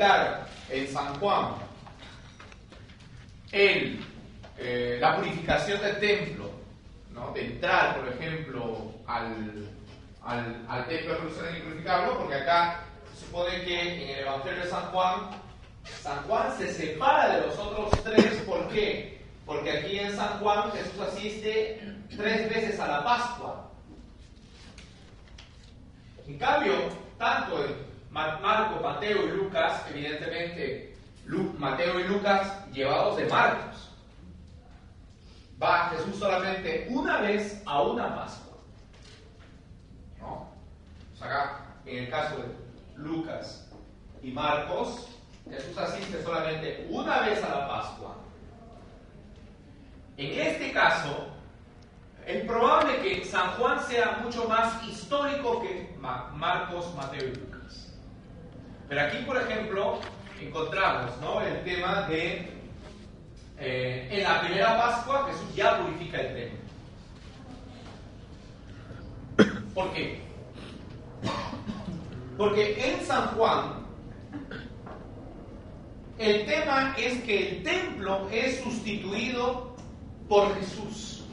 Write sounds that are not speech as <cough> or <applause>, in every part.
en San Juan el, eh, la purificación del templo, ¿no? de entrar, por ejemplo, al, al, al templo de Jerusalén y purificarlo, porque acá se supone que en el Evangelio de San Juan, San Juan se separa de los otros tres, ¿por qué? Porque aquí en San Juan Jesús asiste tres veces a la Pascua. En cambio, tanto en Marco, Mateo y Lucas, evidentemente Mateo y Lucas llevados de Marcos. Va Jesús solamente una vez a una Pascua. ¿No? acá, en el caso de Lucas y Marcos, Jesús asiste solamente una vez a la Pascua. En este caso, es probable que San Juan sea mucho más histórico que Marcos, Mateo y Lucas. Pero aquí, por ejemplo, encontramos ¿no? el tema de, eh, en la primera Pascua Jesús ya purifica el templo. ¿Por qué? Porque en San Juan el tema es que el templo es sustituido por Jesús.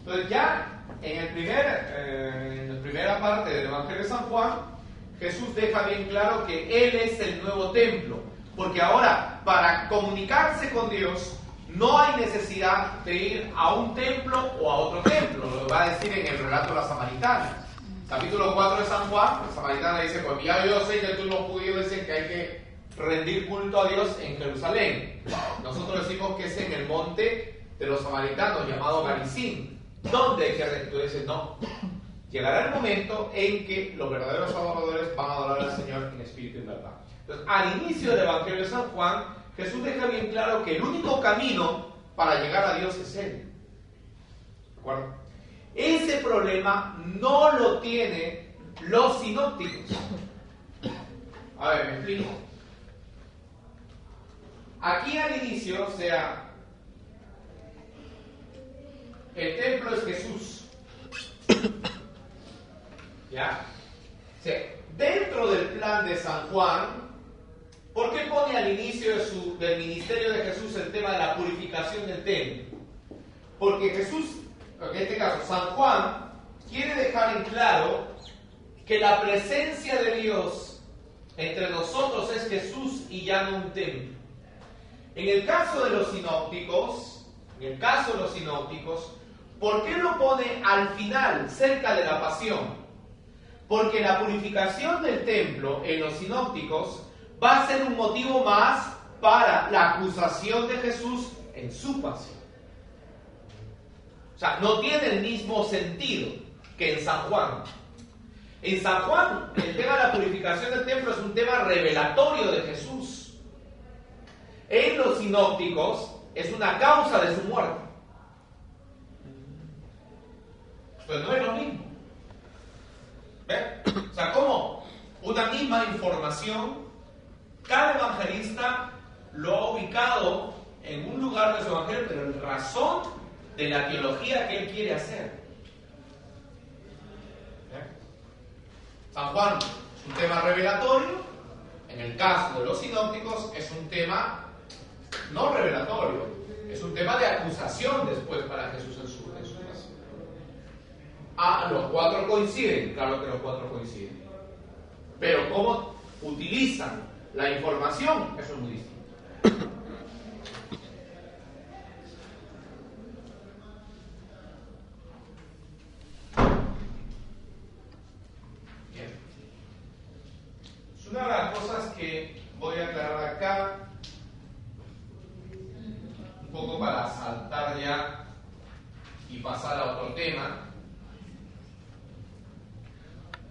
Entonces ya en, el primer, eh, en la primera parte del Evangelio de San Juan, Jesús deja bien claro que Él es el nuevo templo. Porque ahora, para comunicarse con Dios, no hay necesidad de ir a un templo o a otro templo. Lo va a decir en el relato de la samaritana. Capítulo 4 de San Juan, la samaritana dice, pues ya yo sé que tú los judíos dicen que hay que rendir culto a Dios en Jerusalén. Nosotros decimos que es en el monte de los samaritanos, llamado Garizín. ¿Dónde hay que rendir? Tú dices, no, llegará el momento en que los verdaderos adoradores van a adorar al Señor en espíritu y verdad. Entonces, al inicio del Evangelio de San Juan, Jesús deja bien claro que el único camino para llegar a Dios es Él. ¿De acuerdo? Ese problema no lo tienen los sinópticos. A ver, me explico. Aquí al inicio, o sea, el templo es Jesús. ¿Ya? dentro del plan de San Juan, ¿por qué pone al inicio del ministerio de Jesús el tema de la purificación del templo? Porque Jesús, en este caso San Juan, quiere dejar en claro que la presencia de Dios entre nosotros es Jesús y ya no un templo. En el caso de los sinópticos, en el caso de los sinópticos, ¿por qué lo pone al final, cerca de la pasión? Porque la purificación del templo en los sinópticos va a ser un motivo más para la acusación de Jesús en su pasión. O sea, no tiene el mismo sentido que en San Juan. En San Juan, el tema de la purificación del templo es un tema revelatorio de Jesús. En los sinópticos es una causa de su muerte. Pues no es lo mismo. O sea, como una misma información, cada evangelista lo ha ubicado en un lugar de su evangelio, pero en razón de la teología que él quiere hacer. San Juan es un tema revelatorio, en el caso de los sinópticos es un tema no revelatorio, es un tema de acusación después para Jesús Ah, los cuatro coinciden, claro que los cuatro coinciden. Pero cómo utilizan la información, eso es muy distinto. Bien. Una de las cosas que voy a aclarar acá, un poco para saltar ya y pasar a otro tema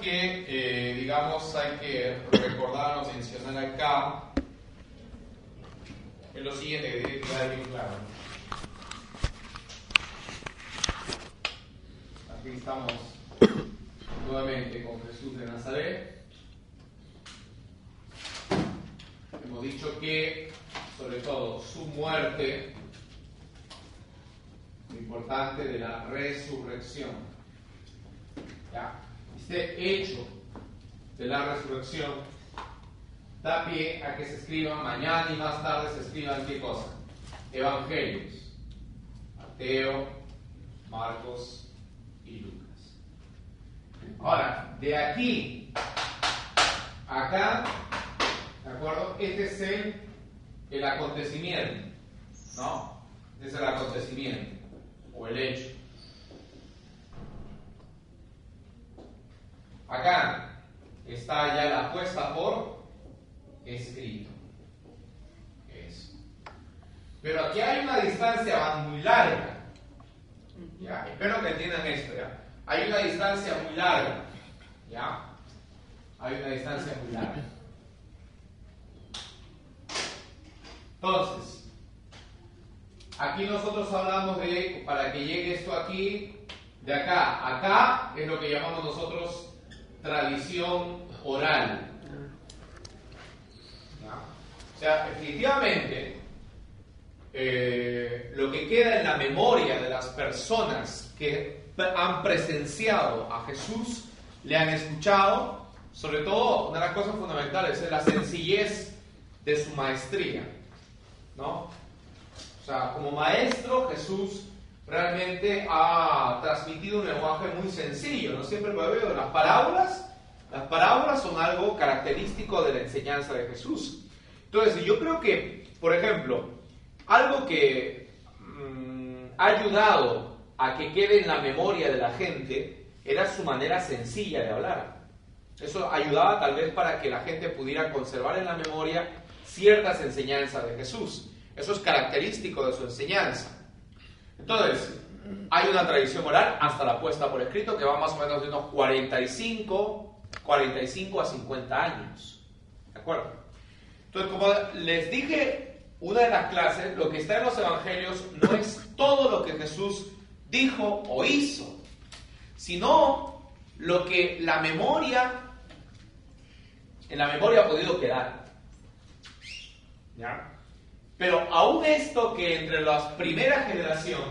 que, eh, digamos, hay que recordar o mencionar acá es lo siguiente, que tiene que quedar bien claro. Aquí estamos nuevamente con Jesús de Nazaret. Hemos dicho que, sobre todo, su muerte, lo importante de la resurrección. ¿Ya? Este hecho de la resurrección da pie a que se escriban mañana y más tarde se escriban qué cosa? Evangelios. Mateo, Marcos y Lucas. Ahora, de aquí acá, ¿de acuerdo? Este es el, el acontecimiento, ¿no? Este es el acontecimiento o el hecho. Acá está ya la puesta por escrito. Pero aquí hay una distancia muy larga. ¿Ya? Espero que entiendan esto. ¿ya? Hay una distancia muy larga. ¿Ya? Hay una distancia muy larga. Entonces, aquí nosotros hablamos de, para que llegue esto aquí, de acá. Acá es lo que llamamos nosotros tradición oral. O sea, definitivamente, eh, lo que queda en la memoria de las personas que han presenciado a Jesús, le han escuchado, sobre todo, una de las cosas fundamentales es la sencillez de su maestría. ¿no? O sea, como maestro, Jesús realmente ha transmitido un lenguaje muy sencillo, ¿no? Siempre lo veo, las parábolas, las parábolas son algo característico de la enseñanza de Jesús. Entonces, yo creo que, por ejemplo, algo que mm, ha ayudado a que quede en la memoria de la gente era su manera sencilla de hablar. Eso ayudaba tal vez para que la gente pudiera conservar en la memoria ciertas enseñanzas de Jesús. Eso es característico de su enseñanza. Entonces, hay una tradición oral hasta la puesta por escrito que va más o menos de unos 45, 45 a 50 años. ¿De acuerdo? Entonces, como les dije, una de las clases, lo que está en los evangelios no es todo lo que Jesús dijo o hizo, sino lo que la memoria, en la memoria ha podido quedar. ¿Ya? Pero aún esto que entre la primera generación,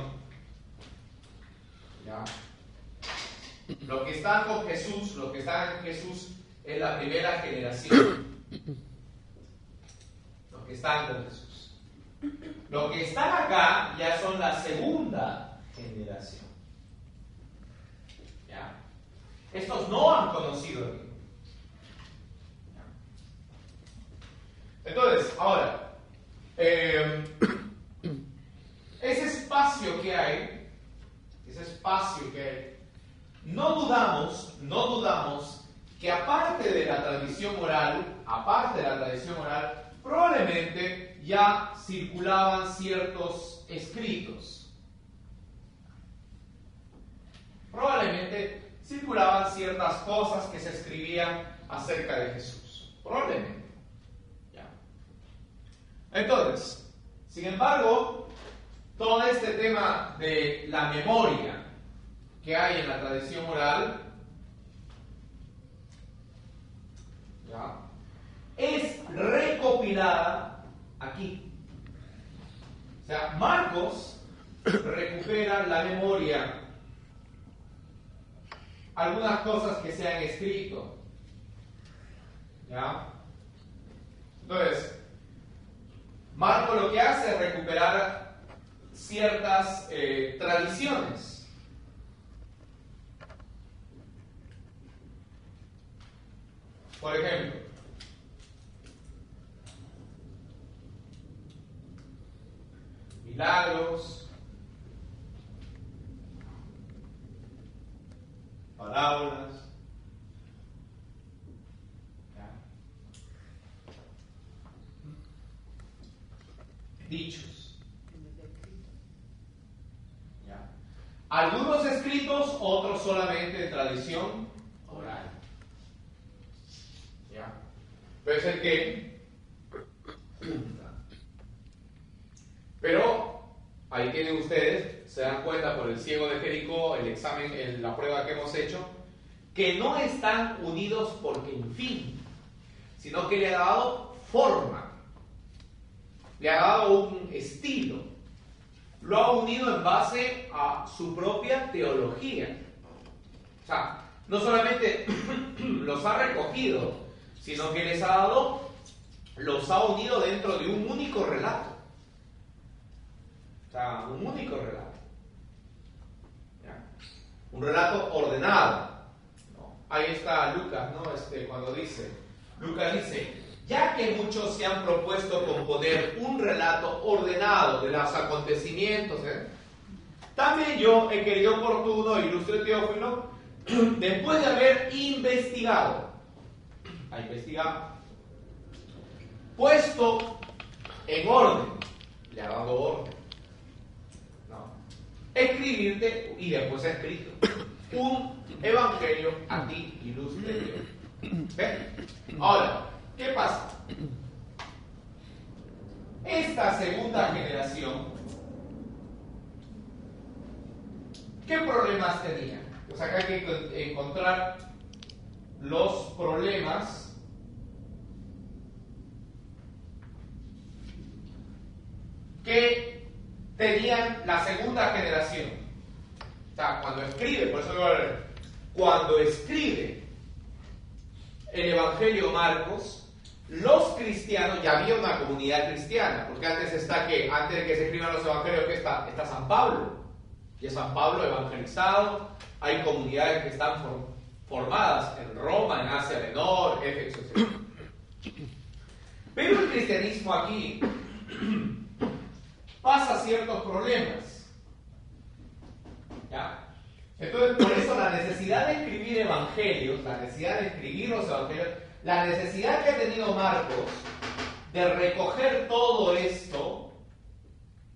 los que están con Jesús, los que están en Jesús es la primera generación. Los que están con Jesús. Los que están acá ya son la segunda generación. ¿Ya? Estos no han conocido a. Entonces, ahora, eh, ese espacio que hay, ese espacio que hay, no dudamos, no dudamos que aparte de la tradición oral, aparte de la tradición oral, probablemente ya circulaban ciertos escritos. Probablemente circulaban ciertas cosas que se escribían acerca de Jesús. Probablemente. Entonces, sin embargo, todo este tema de la memoria que hay en la tradición oral es recopilada aquí. O sea, Marcos recupera la memoria, algunas cosas que se han escrito. ¿Ya? Entonces, Marco lo que hace es recuperar ciertas eh, tradiciones. Por ejemplo, milagros, parábolas. dichos. Algunos escritos, otros solamente de tradición oral. ¿Ya? Puede ser que <clears throat> Pero ahí tienen ustedes, se dan cuenta por el ciego de Jericó, el examen, la prueba que hemos hecho, que no están unidos porque en fin, sino que le ha dado forma, le ha dado un estilo, lo ha unido en base a su propia teología. O sea, no solamente <clears throat> los ha recogido, sino que les ha dado, los ha unido dentro de un único relato. O sea, un único relato. Un relato ordenado. Ahí está Lucas, ¿no? Este, cuando dice, Lucas dice, ya que muchos se han propuesto componer un relato ordenado de los acontecimientos, ¿eh? también yo he querido oportuno, ilustre Teófilo, <clears throat> después de haber investigado, ha investigado, puesto en orden, le ha dado orden, escribirte y después ha escrito un evangelio a ti, ilustre Dios. Ahora, ¿qué pasa? Esta segunda generación, ¿qué problemas tenía? Pues acá hay que encontrar los problemas que tenían la segunda generación. O sea, cuando escribe, por eso cuando escribe el Evangelio Marcos, los cristianos, ya había una comunidad cristiana, porque antes está que, antes de que se escriban los evangelios, que está, está San Pablo, y es San Pablo evangelizado, hay comunidades que están formadas en Roma, en Asia Menor, Éfeso, etc. Pero el cristianismo aquí pasa ciertos problemas. ¿Ya? Entonces, por eso la necesidad de escribir evangelios, la necesidad de escribir los evangelios, la necesidad que ha tenido Marcos de recoger todo esto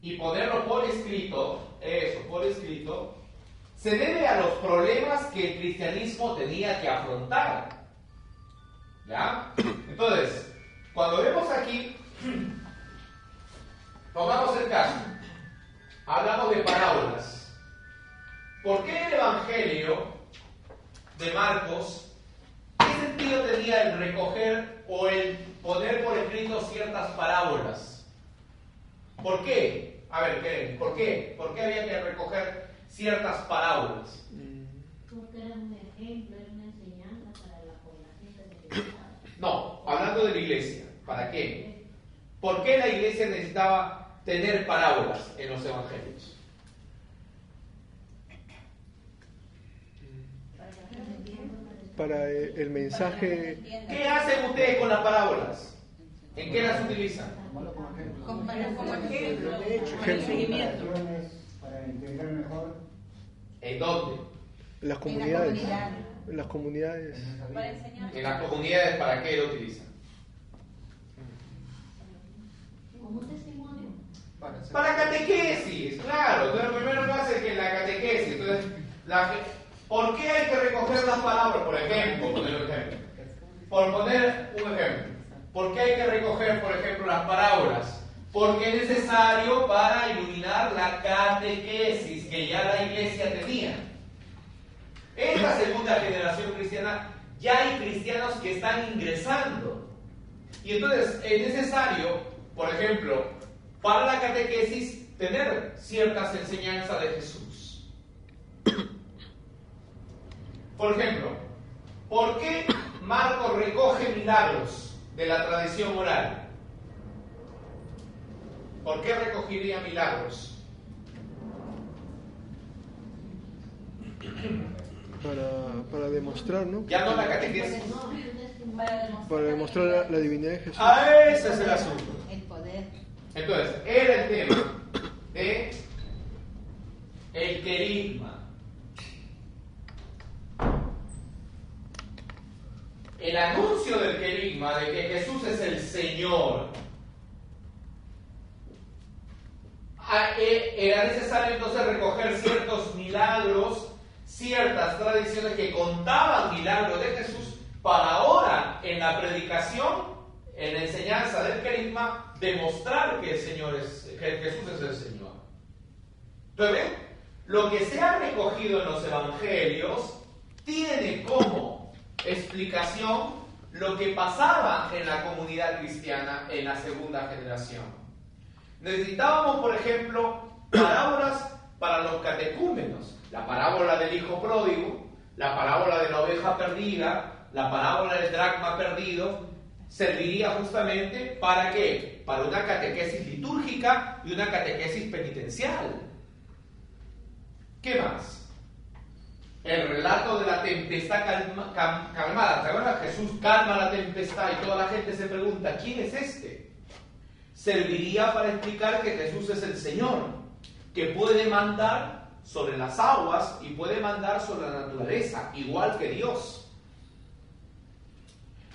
y ponerlo por escrito, eso, por escrito, se debe a los problemas que el cristianismo tenía que afrontar. ¿Ya? Entonces, cuando vemos aquí, tomamos el caso, hablamos de parábolas. ¿Por qué el Evangelio de Marcos, qué sentido tenía el recoger o el poner por escrito ciertas parábolas? ¿Por qué? A ver, ¿por qué? ¿Por qué había que recoger ciertas parábolas? Porque era un ejemplo, era una enseñanza para la población No, hablando de la iglesia, ¿para qué? ¿Por qué la iglesia necesitaba tener parábolas en los evangelios? para eh, el mensaje. ¿Qué hacen ustedes con las parábolas? ¿En qué las utilizan? Como ejemplo, seguimiento. Para integrar mejor. ¿En dónde? En las comunidades. En las comunidades. ¿En las comunidades para qué lo utilizan? Para catequesis, claro. Entonces, lo primero que hace es que la catequesis. Entonces, la, ¿Por qué hay que recoger las palabras? Por ejemplo, poner un ejemplo. Por poner un ejemplo. ¿Por qué hay que recoger, por ejemplo, las parábolas? Porque es necesario para iluminar la catequesis que ya la iglesia tenía. En la segunda generación cristiana ya hay cristianos que están ingresando. Y entonces es necesario, por ejemplo, para la catequesis tener ciertas enseñanzas de Jesús. Por ejemplo, ¿por qué Marcos recoge milagros de la tradición oral? ¿Por qué recogería milagros? Para, para demostrar, ¿no? Ya no la catequesis. Para demostrar la, la divinidad de Jesús. Ah, ese es el asunto. El poder. Entonces, era el tema de el querigma. el anuncio del querigma de que Jesús es el Señor, ah, eh, era necesario entonces recoger ciertos milagros, ciertas tradiciones que contaban milagros de Jesús para ahora en la predicación en la enseñanza del carisma, demostrar que el Señor es, que Jesús es el Señor. Entonces. Lo que se ha recogido en los evangelios tiene como explicación lo que pasaba en la comunidad cristiana en la segunda generación. Necesitábamos, por ejemplo, parábolas para los catecúmenos. La parábola del hijo pródigo, la parábola de la oveja perdida, la parábola del dracma perdido, serviría justamente para qué? Para una catequesis litúrgica y una catequesis penitencial. ¿Qué más? El relato de la tempestad calma- calmada. ¿Te acuerdas? Jesús calma la tempestad y toda la gente se pregunta, ¿quién es este? Serviría para explicar que Jesús es el Señor, que puede mandar sobre las aguas y puede mandar sobre la naturaleza, igual que Dios.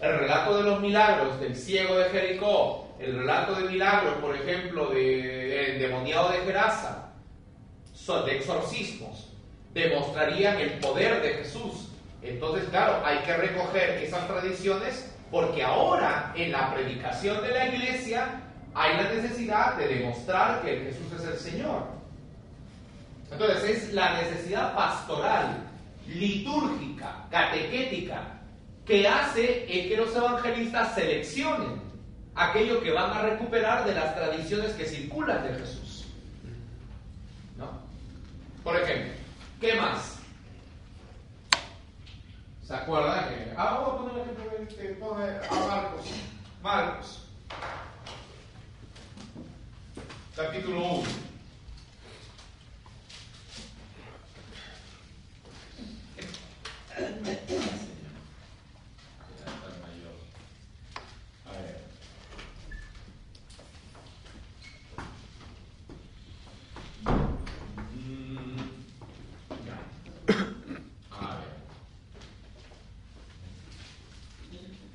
El relato de los milagros del ciego de Jericó, el relato de milagros, por ejemplo, de- del endemoniado de Gerasa, de exorcismos, demostrarían el poder de Jesús. Entonces, claro, hay que recoger esas tradiciones porque ahora en la predicación de la iglesia hay la necesidad de demostrar que Jesús es el Señor. Entonces, es la necesidad pastoral, litúrgica, catequética, que hace eh, que los evangelistas seleccionen aquello que van a recuperar de las tradiciones que circulan de Jesús. ¿No? Por ejemplo, ¿qué más? ¿Se acuerdan? que- ah, vamos a poner un ejemplo a Marcos. Marcos. Capítulo 1. A ver. Mm, ya. A ver.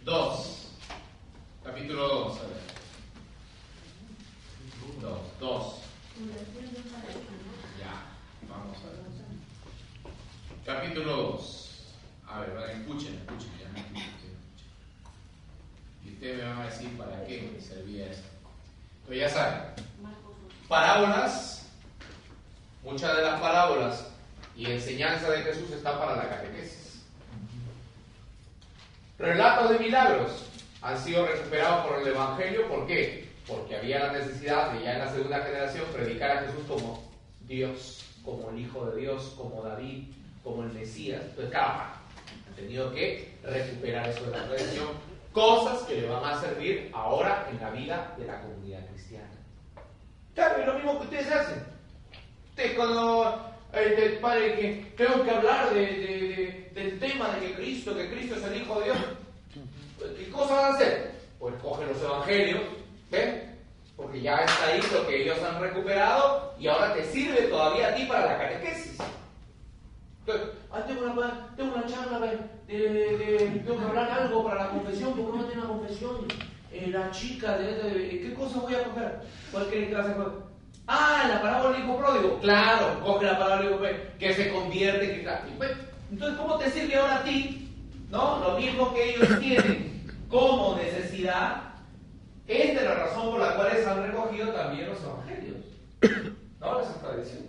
Dos. Capítulo 2. A ver. Dos. Dos. Ya. Vamos a ver. Capítulo 2. A ver, vale, escuchen, escuchen, ya me escuchen, escuchen. Y ustedes me van a decir para qué servía esto. Pero ya saben, parábolas, muchas de las parábolas y enseñanza de Jesús está para la catequesis. Relatos de milagros han sido recuperados por el Evangelio, ¿por qué? Porque había la necesidad de ya en la segunda generación predicar a Jesús como Dios, como el Hijo de Dios, como David, como el Mesías. Entonces, claro, han tenido que recuperar eso de la tradición, cosas que le van a servir ahora en la vida de la comunidad cristiana. Claro, es lo mismo que ustedes hacen. Ustedes cuando eh, el padre que tengo que hablar de, de- de- del tema de que Cristo, que Cristo es el Hijo de Dios, ¿qué cosa van a hacer? Pues cogen los evangelios, ¿ven? Porque ya está ahí lo que ellos han recuperado y ahora te sirve todavía a ti para la catequesis. Entonces, ah, tengo, una, charla de, de- de- tengo que hablar algo para la confesión, ¿por qué no tiene una confesión? Eh, la chica, de, ¿qué cosa voy a coger? ¿Cuál creen que va a hacer? Ah, la parábola del hijo pródigo. Claro, coge la parábola del hijo pródigo, que se convierte, claro. Y pues, Entonces, ¿cómo te sirve ahora a ti? ¿No? Lo mismo que ellos tienen como necesidad, esta es la razón por la cual se han recogido también los evangelios. <coughs> ¿No? Esas tradiciones.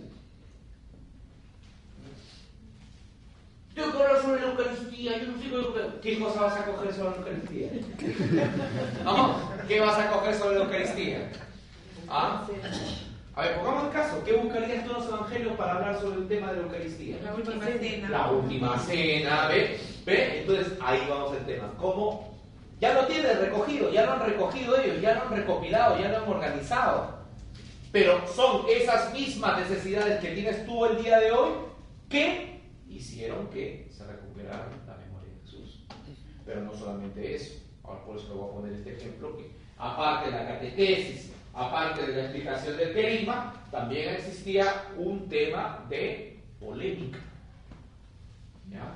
Tengo que hablar sobre la Eucaristía, yo no sé qué- qué cosa vas a coger sobre la Eucaristía. <laughs> ¿No? ¿Qué vas a coger sobre la Eucaristía? ¿Ah? A ver, pongamos el caso. ¿Qué buscarías tú en los evangelios para hablar sobre el tema de la Eucaristía? La última cena. La última cena, ¿ve? ¿Ve? Entonces ahí vamos al tema. ¿Cómo? Ya lo tienen recogido, ya lo han recogido ellos, ya lo han recopilado, ya lo han organizado. Pero son esas mismas necesidades que tienes tú el día de hoy que hicieron que se recuperara la memoria de Jesús. Pero no solamente eso. Ahora por eso le voy a poner este ejemplo que aparte de la catequesis, aparte de la explicación del querigma, también existía un tema de polémica. ¿Ya?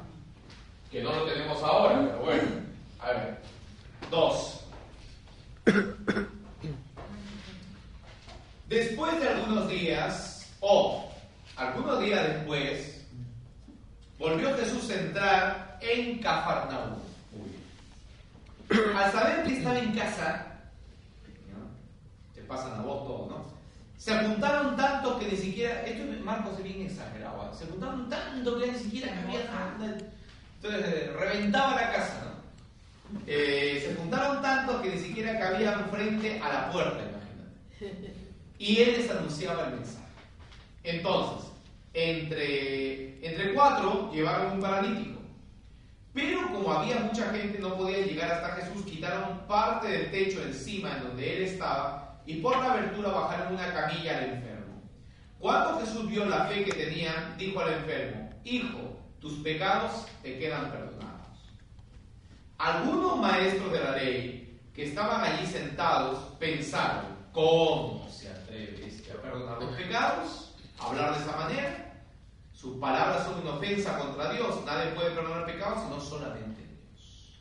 Que no lo tenemos ahora, pero bueno. A ver. Dos. Después de algunos días, o algunos días después, volvió Jesús a entrar en Cafarnaúm. Al saber que estaba en casa, te pasan a vos todo, ¿no? Se apuntaron tanto que ni siquiera, esto es- Marcos es bien exagerado, ¿eh? se apuntaron tanto que ni siquiera nada. Entonces eh, reventaba la casa, ¿no? Eh, se juntaron tanto que ni siquiera cabían frente a la puerta, imagínate. Y él les anunciaba el mensaje. Entonces, entre, entre cuatro llevaron un paralítico. Pero como había mucha gente, no podía llegar hasta Jesús, quitaron parte del techo encima en donde él estaba y por la abertura bajaron una camilla al enfermo. Cuando Jesús vio la fe que tenían, dijo al enfermo, Hijo, tus pecados te quedan perdonados. Algunos maestros de la ley que estaban allí sentados pensaron, ¿cómo se atreve este a perdonar los pecados? ¿A hablar de esa manera? Sus palabras son una ofensa contra Dios. Nadie puede perdonar pecados sino solamente Dios.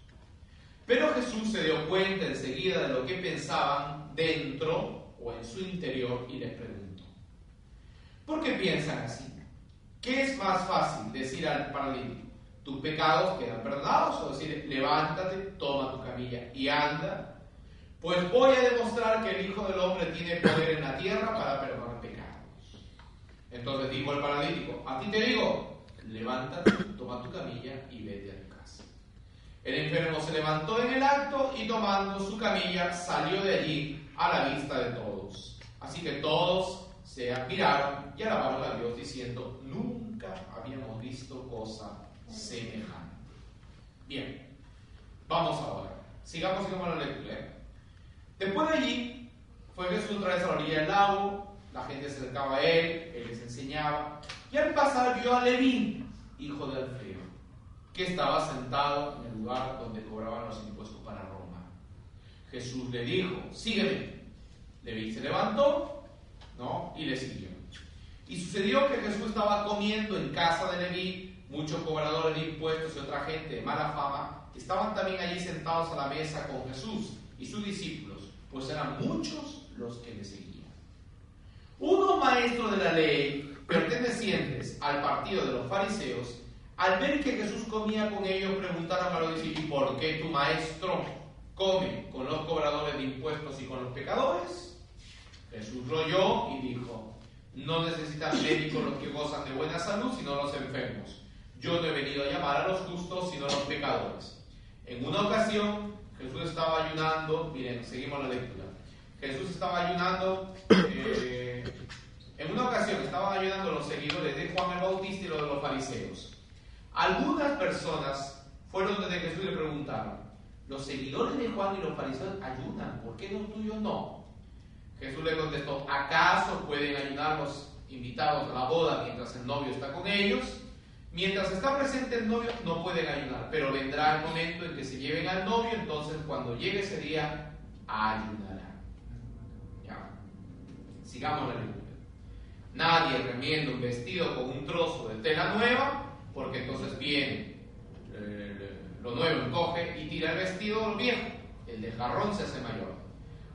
Pero Jesús se dio cuenta enseguida de lo que pensaban dentro o en su interior y les preguntó, ¿por qué piensan así? ¿Qué es más fácil decir al paralítico, tus pecados quedan perdonados? O decir, levántate, toma tu camilla y anda. Pues voy a demostrar que el Hijo del Hombre tiene poder en la tierra para perdonar pecados. Entonces dijo el paralítico, a ti te digo, levántate, toma tu camilla y vete a tu casa. El enfermo se levantó en el acto y tomando su camilla salió de allí a la vista de todos. Así que todos se admiraron y alabaron a Dios diciendo, nunca habíamos visto cosa semejante. Bien, vamos ahora. Sigamos, sigamos la lectura. ¿eh? Después de allí, fue Jesús otra vez a la orilla del lago, la gente se acercaba a él, él les enseñaba, y al pasar vio a Leví, hijo de Alfeo, que estaba sentado en el lugar donde cobraban los impuestos para Roma. Jesús le dijo, sígueme. Leví se levantó, ¿no? Y le siguió. Y sucedió que Jesús estaba comiendo en casa de Leví, muchos cobradores de impuestos y otra gente de mala fama estaban también allí sentados a la mesa con Jesús y sus discípulos, pues eran muchos los que le seguían. Unos maestros de la ley, pertenecientes al partido de los fariseos, al ver que Jesús comía con ellos, preguntaron a los discípulos, ¿y por qué tu maestro come con los cobradores de impuestos y con los pecadores? Jesús lo y dijo, no necesitan médicos los que gozan de buena salud, sino los enfermos. Yo no he venido a llamar a los justos, sino a los pecadores. En una ocasión, Jesús estaba ayunando, miren, seguimos la lectura. Jesús estaba ayunando, eh, en una ocasión estaban ayunando los seguidores de Juan el Bautista y los de los fariseos. Algunas personas fueron donde Jesús le preguntaron, los seguidores de Juan y los fariseos ayunan, ¿por qué los tuyos no? Jesús le contestó, ¿acaso pueden ayunar los invitados a la boda mientras el novio está con ellos? Mientras está presente el novio no pueden ayunar, pero vendrá el momento en que se lleven al novio, entonces cuando llegue ese día, ayunarán. Ya. Sigamos la lectura. Nadie remienda un vestido con un trozo de tela nueva, porque entonces viene eh, lo nuevo encoge y tira el vestido viejo. El de jarrón se hace mayor.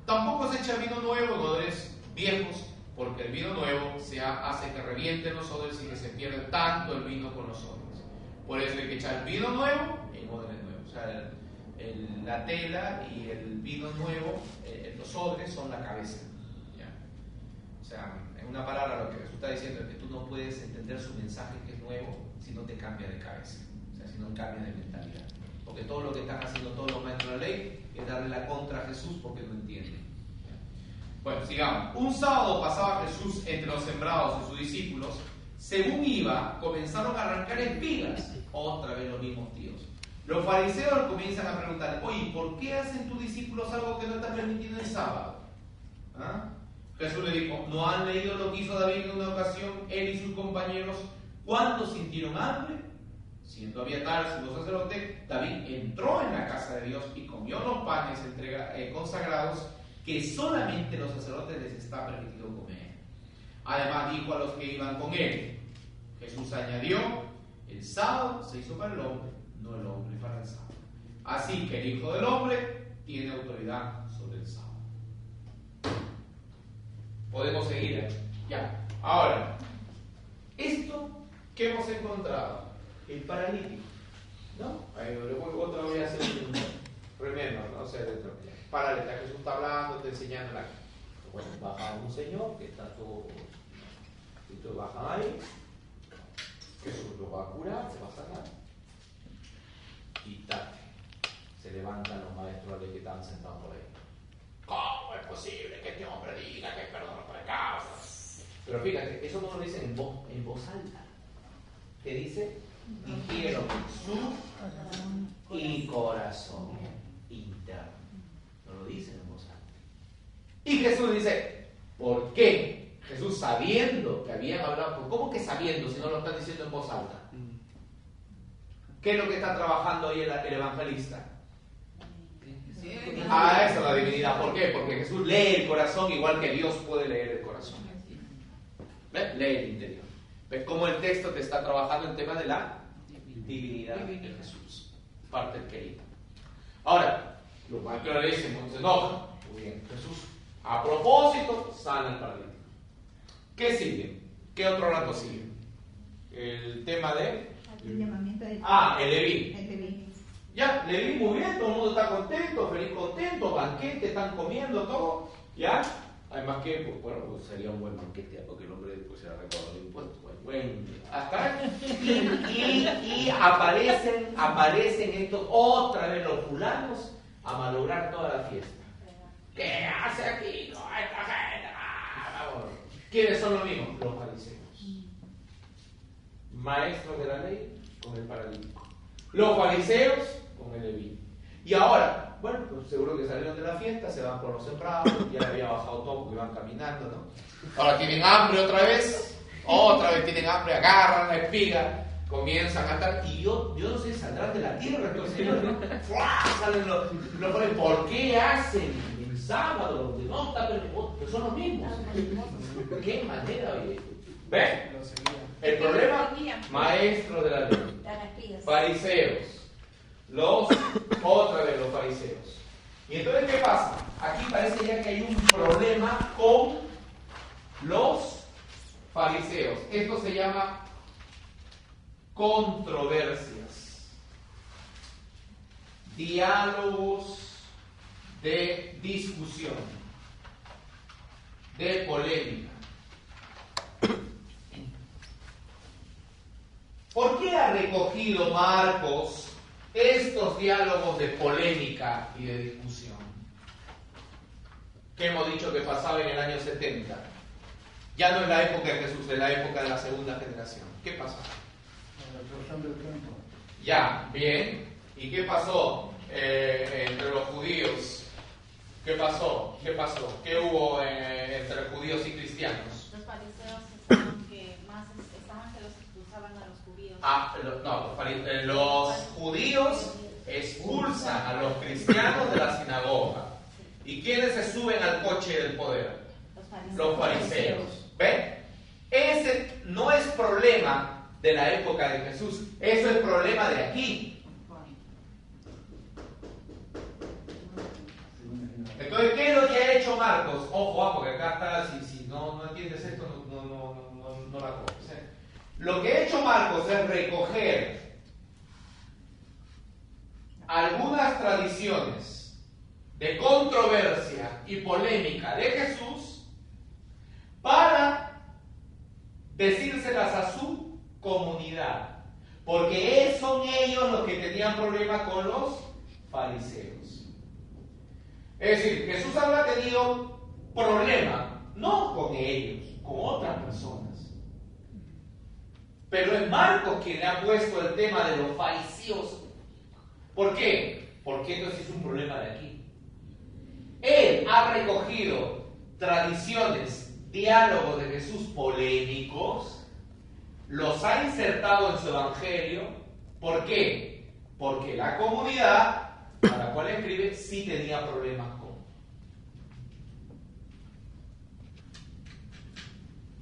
Tampoco se echa vino nuevo en odres viejos, porque el vino nuevo se ha- hace que revienten los odres y que se pierde tanto el vino con los odres. Por eso hay que echar vino nuevo en odres nuevos. O sea, el- el- la tela y el vino nuevo, eh, los odres son la cabeza. ¿ya? O sea, en una palabra lo que Jesús está diciendo es que tú no puedes entender su mensaje que es nuevo si no te cambia de cabeza, o sea, si no cambia de mentalidad. Porque todo lo que están haciendo todos los maestros de la ley es darle la contra a Jesús porque no entienden. Bueno, sigamos. Un sábado pasaba Jesús entre los sembrados de sus discípulos. Según iba, comenzaron a arrancar espigas. Otra vez los mismos tíos. Los fariseos comienzan a preguntar, oye, ¿por qué hacen tus discípulos algo que no está permitido el sábado? ¿Ah? Jesús le dijo, ¿no han leído lo que hizo David en una ocasión, él y sus compañeros, cuando sintieron hambre? Siendo Abiatar su sacerdote, David entró en la casa de Dios y comió los panes eh, consagrados que solamente los sacerdotes les está permitido comer. Además dijo a los que iban con él, Jesús añadió, el sábado se hizo para el hombre, no el hombre para el sábado. Así que el Hijo del Hombre tiene autoridad sobre el sábado. Podemos seguir. Ya. Ahora, esto que hemos encontrado, el paralítico, ¿no? Ahí voy otra vez a hacer un remember. Para está Jesús está hablando, te enseñando la. Bueno, baja un señor que está todo. Y tú bajan ahí. Jesús lo va a curar, se va a sanar. Y tal. Se levantan los maestros de que están sentados por ahí. ¿Cómo es posible que este hombre diga que perdona los pecados? Pero fíjate, eso no lo dicen en voz, en voz alta. ¿Qué dice? Dijeron su y corazón lo dicen en voz alta. Y Jesús dice, ¿por qué? Jesús sabiendo que habían hablado, ¿cómo que sabiendo si no lo están diciendo en voz alta? ¿Qué es lo que está trabajando ahí el, el evangelista? Ah, esa es la divinidad. ¿Por qué? Porque Jesús lee el corazón igual que Dios puede leer el corazón. ¿Ves? Lee el interior. ¿Ves cómo el texto te está trabajando el tema de la divinidad de Jesús? Parte del querido. Ahora, le dicen, no se enojan. Muy bien, Jesús, a propósito, sana el paralítico. ¿Qué sigue? ¿Qué otro rato sigue? El tema de... El llamamiento de Ah, el Leví. el Leví. Ya, Leví muy bien, todo el mundo está contento, feliz contento, banquete, están comiendo todo, ¿ya? Además que, pues, bueno, pues sería un buen banquete, porque el hombre después será recaudado de impuestos. Bueno, bueno, hasta y, y, y aparecen, aparecen estos, otra vez los fulanos a malograr toda la fiesta. ¿Qué hace aquí toda esta gente? Ah, vamos. ¿Quiénes son los mismos? Los fariseos. Maestros de la ley con el paralítico. Los fariseos con el Leví. Y ahora, bueno, pues seguro que salieron de la fiesta, se van por los sembrados, ya le había bajado todo porque iban caminando, ¿no? Ahora tienen hambre otra vez, otra vez tienen hambre, agarran la espiga, comienzan a estar, y yo, sé, saldrán de la tierra señores, ¿no? Salen los, los ¿por qué hacen el sábado, donde no está, pero, pero son los mismos? ¿Qué manera, oye? ¿Ves? El problema, maestro de la ley. Fariseos. Los, otra vez los fariseos. Y entonces, ¿qué pasa? Aquí parece ya que hay un problema con los fariseos. Esto se llama controversias. Diálogos de discusión, de polémica. ¿Por qué ha recogido Marcos estos diálogos de polémica y de discusión? Que hemos dicho que pasaba en el año 70. Ya no es la época de Jesús, es la época de la segunda generación. ¿Qué pasó? Del tiempo. Ya, bien. ¿Y qué pasó eh, entre los judíos? ¿Qué pasó? ¿Qué pasó? ¿Qué hubo eh, entre judíos y cristianos? Los fariseos estaban que más estaban que los expulsaban a los judíos. Ah, lo- no, los fari- eh, los judíos expulsan a los cristianos de la sinagoga. ¿Y quiénes se suben al coche del poder? Los fariseos. Los fariseos. ¿Ven? Ese no es problema de la época de Jesús, eso es problema de aquí. Entonces, ¿qué es lo que ha hecho Marcos? Ojo, ah, porque acá está, si, si no, no entiendes esto, no, no, no- no la coges. ¿eh? Lo que ha hecho Marcos es recoger algunas tradiciones de controversia y polémica de Jesús para decírselas a su comunidad. Porque son ellos los que tenían problemas con los fariseos. Es decir, Jesús había tenido problema, no con ellos, con otras personas. Pero es Marcos quien ha puesto el tema de los fariseos. ¿Por qué? Porque esto es un problema de aquí. Él ha recogido tradiciones, diálogos de Jesús polémicos, los ha insertado en su evangelio. ¿Por qué? Porque la comunidad a la cual escribe sí tenía problemas con.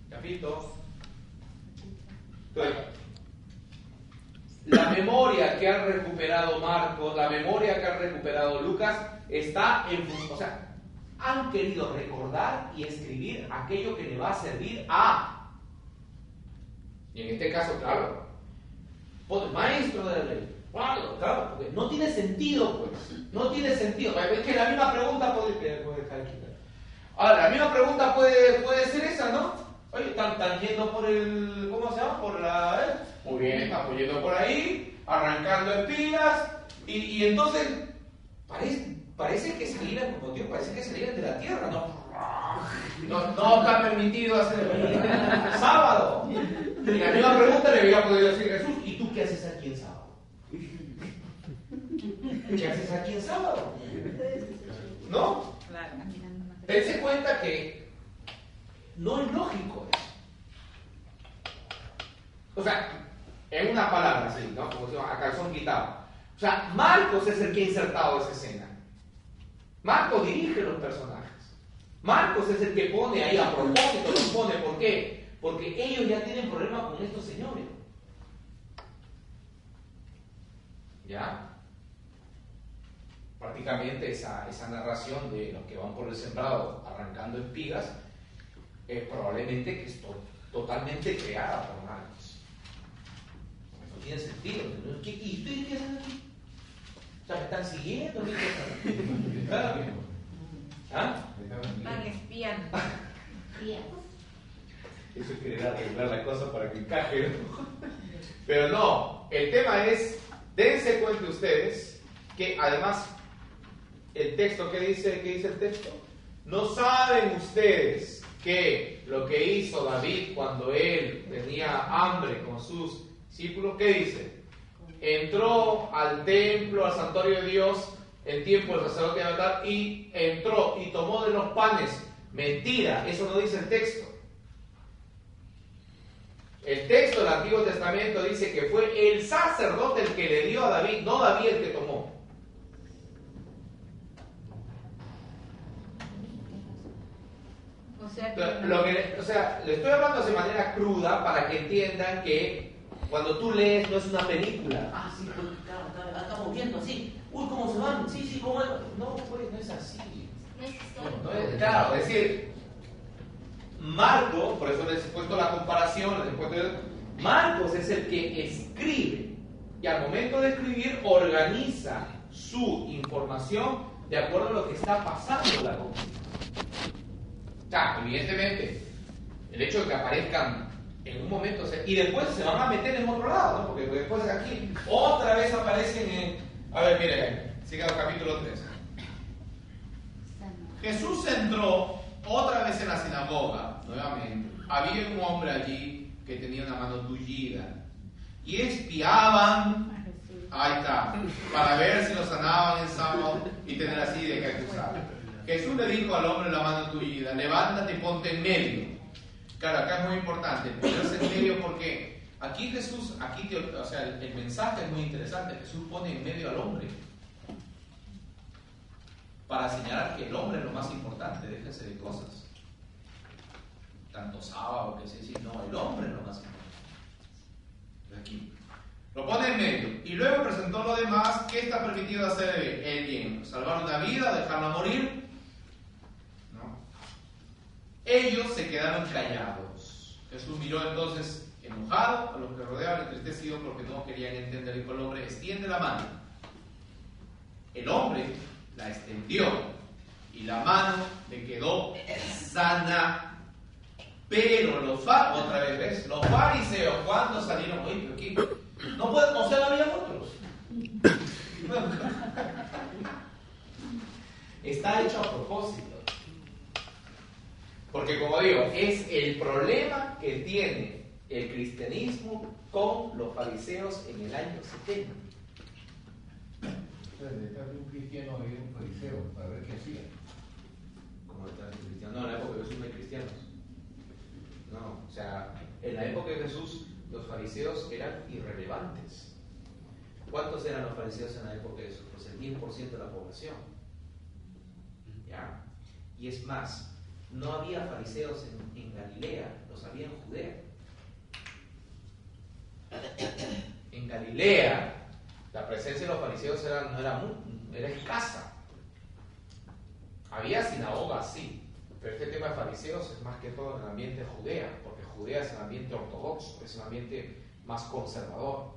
¿Capito? Entonces, la memoria que ha recuperado Marcos, la memoria que ha recuperado Lucas, está en O sea, han querido recordar y escribir aquello que le va a servir a. Y en este caso, claro, pues, maestro de la ley. Claro, claro, porque no tiene sentido, pues. No tiene sentido. Es que la misma pregunta puede. puede aquí. Ahora, la misma pregunta puede, puede ser esa, ¿no? Oye, están, están yendo por el. ¿Cómo se llama? Por la. ¿eh? Muy bien, están yendo por ahí, arrancando espigas, y, y entonces. Parece, parece que salieran, como Dios, parece que salieran de la tierra, ¿no? <laughs> No, no está permitido hacer <laughs> sábado. La misma pregunta le había podido decir Jesús, ¿y tú qué haces aquí en sábado? <laughs> ¿Qué haces aquí en sábado? ¿No? Dense cuenta que no es lógico eso. O sea, en una palabra así, ¿no? Como se llama, a calzón quitado. O sea, Marcos es el que ha insertado esa escena. Marcos dirige los personajes. Marcos es el que pone ahí a propósito, los pone. ¿Por qué? Porque ellos ya tienen problemas con estos señores. ¿Ya? Prácticamente esa, esa narración de los que van por el sembrado arrancando espigas es probablemente que es to- totalmente creada por Marcos. No tiene sentido. ¿no? ¿Qué- ¿Y ustedes qué hacen aquí? O sea, ¿me están siguiendo? ¿Ah? Están espiando. <laughs> Eso es querer arreglar la cosa para que encaje. <laughs> Pero no, el tema es, dense cuenta ustedes que además el texto, ¿qué dice, qué dice el texto? No saben ustedes que lo que hizo David cuando él tenía hambre con sus discípulos, ¿qué dice? Entró al templo, al santuario de Dios, en tiempo del sacerdote de Natal, y entró y tomó de los panes. Mentira, eso no dice el texto. El texto del Antiguo Testamento dice que fue el sacerdote el que le dio a David, no David el que tomó. O sea que. Lo que- o sea, le estoy hablando de manera cruda para que entiendan que cuando tú lees no es una película. Ah, sí, pues, claro, está- estamos viendo así. Uy, ¿cómo se van? Sí, sí, ¿cómo es? No, pues no es así. No es- claro, es decir, Marco, por eso les he puesto la comparación, les he puesto- Marcos es el que escribe y al momento de escribir organiza su información de acuerdo a lo que está pasando en la comunidad. Evidentemente, el hecho de que aparezcan en un momento, y después se van a meter en otro lado, ¿no? Porque después aquí otra vez aparecen en... A ver, miren, siga el capítulo 3. Jesús entró otra vez en la sinagoga, nuevamente. Había un hombre allí que tenía una mano tullida. Y espiaban, ahí está, para ver si lo sanaban el sábado y tener así de que acusar. Jesús le dijo al hombre la mano tullida, levántate y ponte en medio. Claro, acá es muy importante, ponerse en medio porque aquí Jesús, aquí, te- o sea, el, el mensaje es muy interesante. Jesús pone en medio al hombre para señalar que el hombre es lo más importante, déjense de cosas. Tanto sábado que sí, sí, no, el hombre es lo más importante. Aquí. Lo pone en medio. Y luego presentó lo demás. ¿Qué está permitido hacer el bien? ¿Salvar una vida? ¿Dejarla morir? Ellos se quedaron callados. Jesús miró entonces enojado a los que rodeaban, entristecido porque no querían entender. El hombre, extiende la mano. El hombre la extendió y la mano le quedó sana. Pero los fariseos, otra vez, ¿ves? Los fariseos, cuando salieron, oye, pero aquí, no pueden, sea, no había otros. Está hecho a propósito. Porque como digo, es el problema que tiene el cristianismo con los fariseos en el año 70. Detrás de un cristiano había un fariseo para ver qué hacía. Como detrás de un cristiano. No, en la época no hay cristianos. No, o sea, en la época de Jesús los fariseos eran irrelevantes. ¿Cuántos eran los fariseos en la época de Jesús? Pues el 10% de la población. ¿Ya? Y es más, no había fariseos en, Galilea, los había en Judea. En Galilea, la presencia de los fariseos era, no era, era escasa. Había sinagogas, sí, pero este tema de fariseos es más que todo en el ambiente de Judea, porque Judea es un ambiente ortodoxo, es un ambiente más conservador.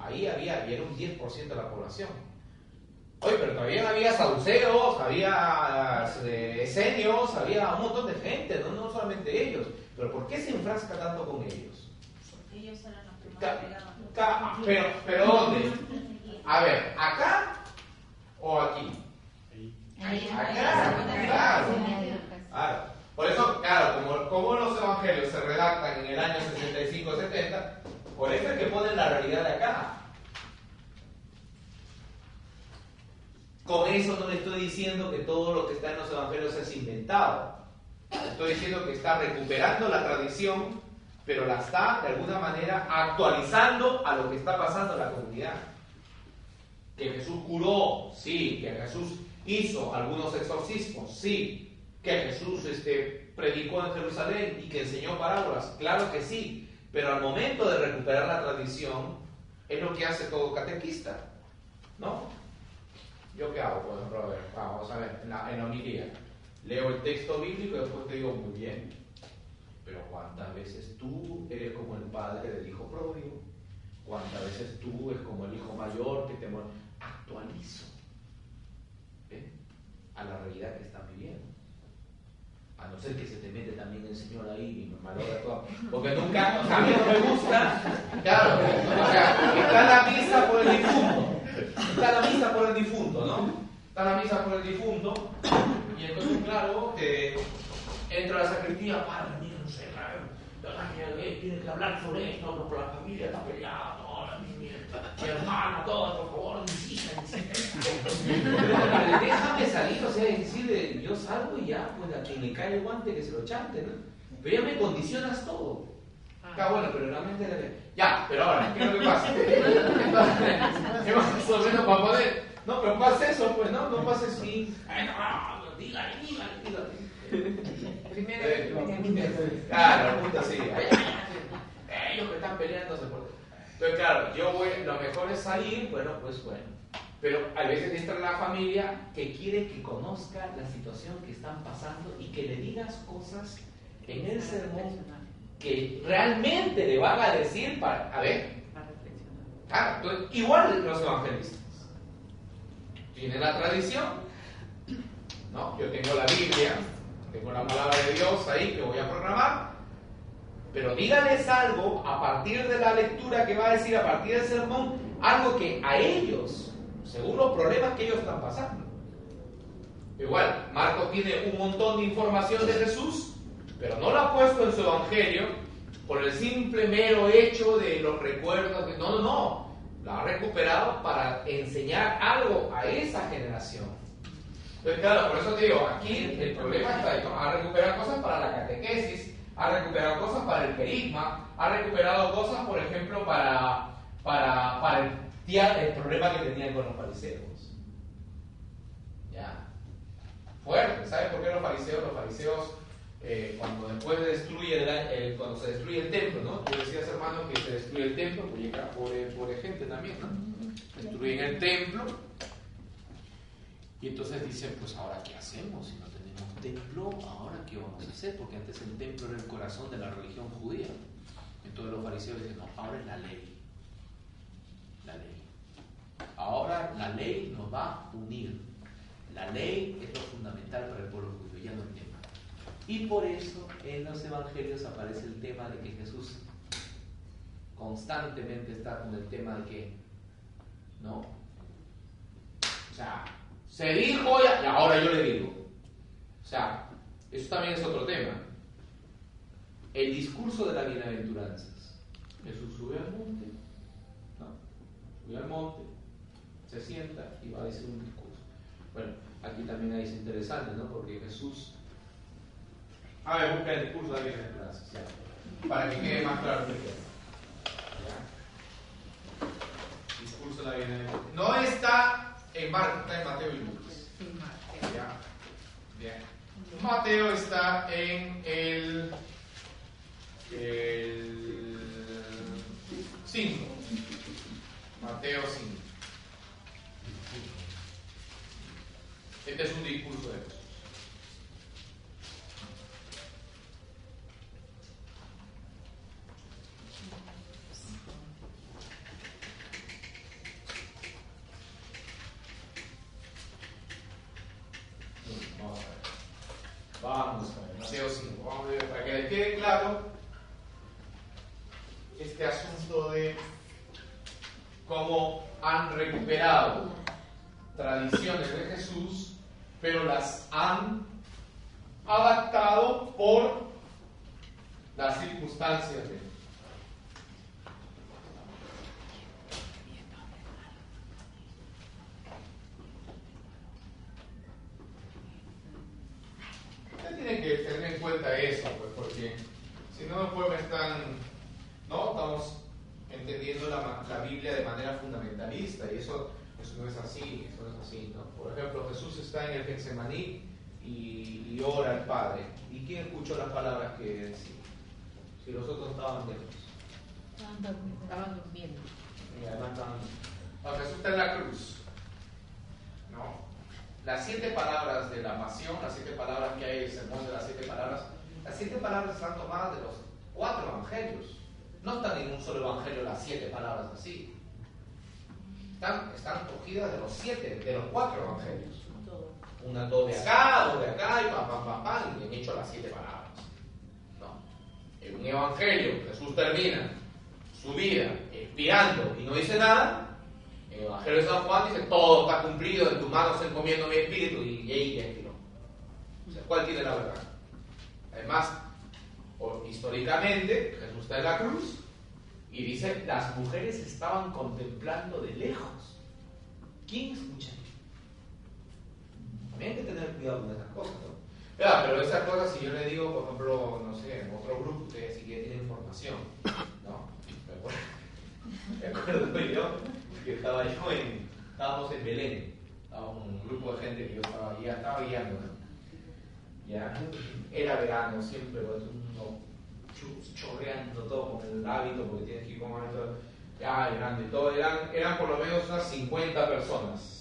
Ahí había, y era un 10% de la población. Oye, pero todavía había saduceos, había eh, esenios, había un montón de gente, ¿no? no solamente ellos. Pero ¿por qué se enfrasca tanto con ellos? Ellos eran los que más Ca- pegaban. ca- pero, pero ¿dónde? A ver, ¿acá o aquí? Acá, claro. Claro. Por eso, claro, como, los evangelios se redactan en el año 65-70, por eso es que ponen la realidad de acá. Con eso no le estoy diciendo que todo lo que está en los evangelios es inventado. Estoy diciendo que está recuperando la tradición, pero la está de alguna manera actualizando a lo que está pasando en la comunidad. Que Jesús curó, sí. Que Jesús hizo algunos exorcismos, sí. Que Jesús este, predicó en Jerusalén y que enseñó parábolas, claro que sí. Pero al momento de recuperar la tradición, es lo que hace todo catequista, ¿no? ¿Yo qué hago, por ejemplo? A ver, vamos a ver, en la, en homilía. Leo el texto bíblico y después te digo, muy bien, pero ¿cuántas veces tú eres como el padre del hijo pródigo? ¿Cuántas veces tú es como el hijo mayor que te? Actualizo ¿eh? a la realidad que están viviendo. A no ser que se te mete también el Señor ahí y me malogra todo. Porque nunca, a mí no me gusta, claro, o sea, está la misa por el difunto. Está la misa por el difunto, ¿no? Está la misa por el difunto. Y entonces, claro, que entra la sacristía, padre, mira, no sé, claro, tiene que hablar sobre esto, por la familia está peleada, hermana, todas, por favor, insista, insista. Déjame salir, o sea, es decir, yo salgo y ya, pues a quien le cae el guante que se lo chante, ¿no? Pero ya me condicionas todo. Está bueno, pero realmente. Ya, pero ahora, ¿qué es lo que pasa? <laughs> ¿Qué más o menos para poder? No, pero pasa eso, pues, ¿no? No pasa así. Ay, no, no, dígale, dígale, dígale. Primero, Eh, Claro, el punto sí. Ellos que están peleándose por. Entonces, claro, yo voy, lo mejor es salir, bueno, pues bueno. Pero a veces entra la familia que quiere que conozca la situación que están pasando y que le digas cosas en el sermón que realmente le van a decir para. A ver, claro, entonces, igual los evangelistas. Tienen la tradición, ¿no? Yo tengo la Biblia, tengo la palabra de Dios ahí que voy a programar, pero díganles algo a partir de la lectura que va a decir, a partir del sermón, algo que a ellos, según los problemas que ellos están pasando. Igual, Marcos tiene un montón de información de Jesús, pero no lo ha puesto en su evangelio por el simple mero hecho de los recuerdos. De, no, no, no. Lo ha recuperado para enseñar algo a esa generación. Entonces, claro, por eso te digo, aquí el problema está ahí. ¿no? Ha recuperado cosas para la catequesis, ha recuperado cosas para el querigma, ha recuperado cosas, por ejemplo, para, para, para el, tía- el problema que tenían con los fariseos. Ya. Fuerte. ¿Sabes por qué los fariseos? Los fariseos, eh, cuando después destruye el, cuando se destruye el templo, ¿no? Tú decías, hermano, que se destruye el templo, pues pobre, pobre gente también, ¿no? Destruyen el templo. Y entonces dicen, pues ahora qué hacemos si no tenemos templo, ahora qué vamos a hacer, porque antes el templo era el corazón de la religión judía. Entonces los fariseos dicen, no, ahora es la ley. La ley. Ahora la ley nos va a unir. La ley es lo fundamental para el pueblo judío, ya no el tema. Y por eso en los evangelios aparece el tema de que Jesús constantemente está con el tema de que, ¿no? O sea, se dijo y ahora yo le digo. O sea, eso también es otro tema. El discurso de las bienaventuranzas. Jesús sube al monte, ¿no? Sube al monte, se sienta y va a decir un discurso. Bueno, aquí también hay es interesante, ¿no? Porque Jesús. A ver, busca el discurso de las bienaventuranzas, ya. Para que quede más claro el tema. Discurso de la bienaventuranza. No está en Marcos, está en Mateo y Lucas. Ya. Bien. Mateo está en el. el 5. Mateo 5. Este es un discurso de Jesús. Mateo 5. Vamos a ver, para que les quede claro este asunto de cómo han recuperado tradiciones de Jesús, pero las han adaptado por las circunstancias de Ustedes tienen que tener en cuenta eso, pues, porque si no, después me están, no, estamos entendiendo la, la Biblia de manera fundamentalista y eso, eso no es así, eso no es así, ¿no? Por ejemplo, Jesús está en el Getsemaní y, y ora al Padre. ¿Y quién escuchó las palabras que decía? Si los otros estaban lejos. Estaban durmiendo. Y además estaban... Ah, Jesús está en la cruz. ¿No? Las siete palabras de la pasión, las siete palabras que hay en el sermón de las siete palabras, las siete palabras están tomadas de los cuatro evangelios. No están en un solo evangelio las siete palabras así. Están, están cogidas de los siete, de los cuatro evangelios. Una dos de acá, dos de acá, y pam, pam, pam, pam, y han hecho las siete palabras. No. En un evangelio, Jesús termina su vida expirando y no dice nada. En el evangelio de San Juan dice: Todo está cumplido, en tus manos encomiendo mi espíritu, y ahí ya expiró. O sea, ¿cuál tiene la verdad? Además, históricamente, Jesús está en la cruz y dice: Las mujeres estaban contemplando de lejos. ¿Quién escucha? También hay que tener cuidado con esas cosas, ¿no? Ya, pero esas cosas, si yo le digo, por ejemplo, no sé, en otro grupo, ustedes sí que tienen información, ¿no? Me acuerdo, me acuerdo yo que estaba yo en, estábamos en Belén, estábamos un grupo de gente que yo estaba, guía- estaba guiando. Ya, era verano, siempre, pues, uno chorreando todo con el hábito, porque tienes que ir con hábito, ya, grande todo, eran, eran por lo menos unas 50 personas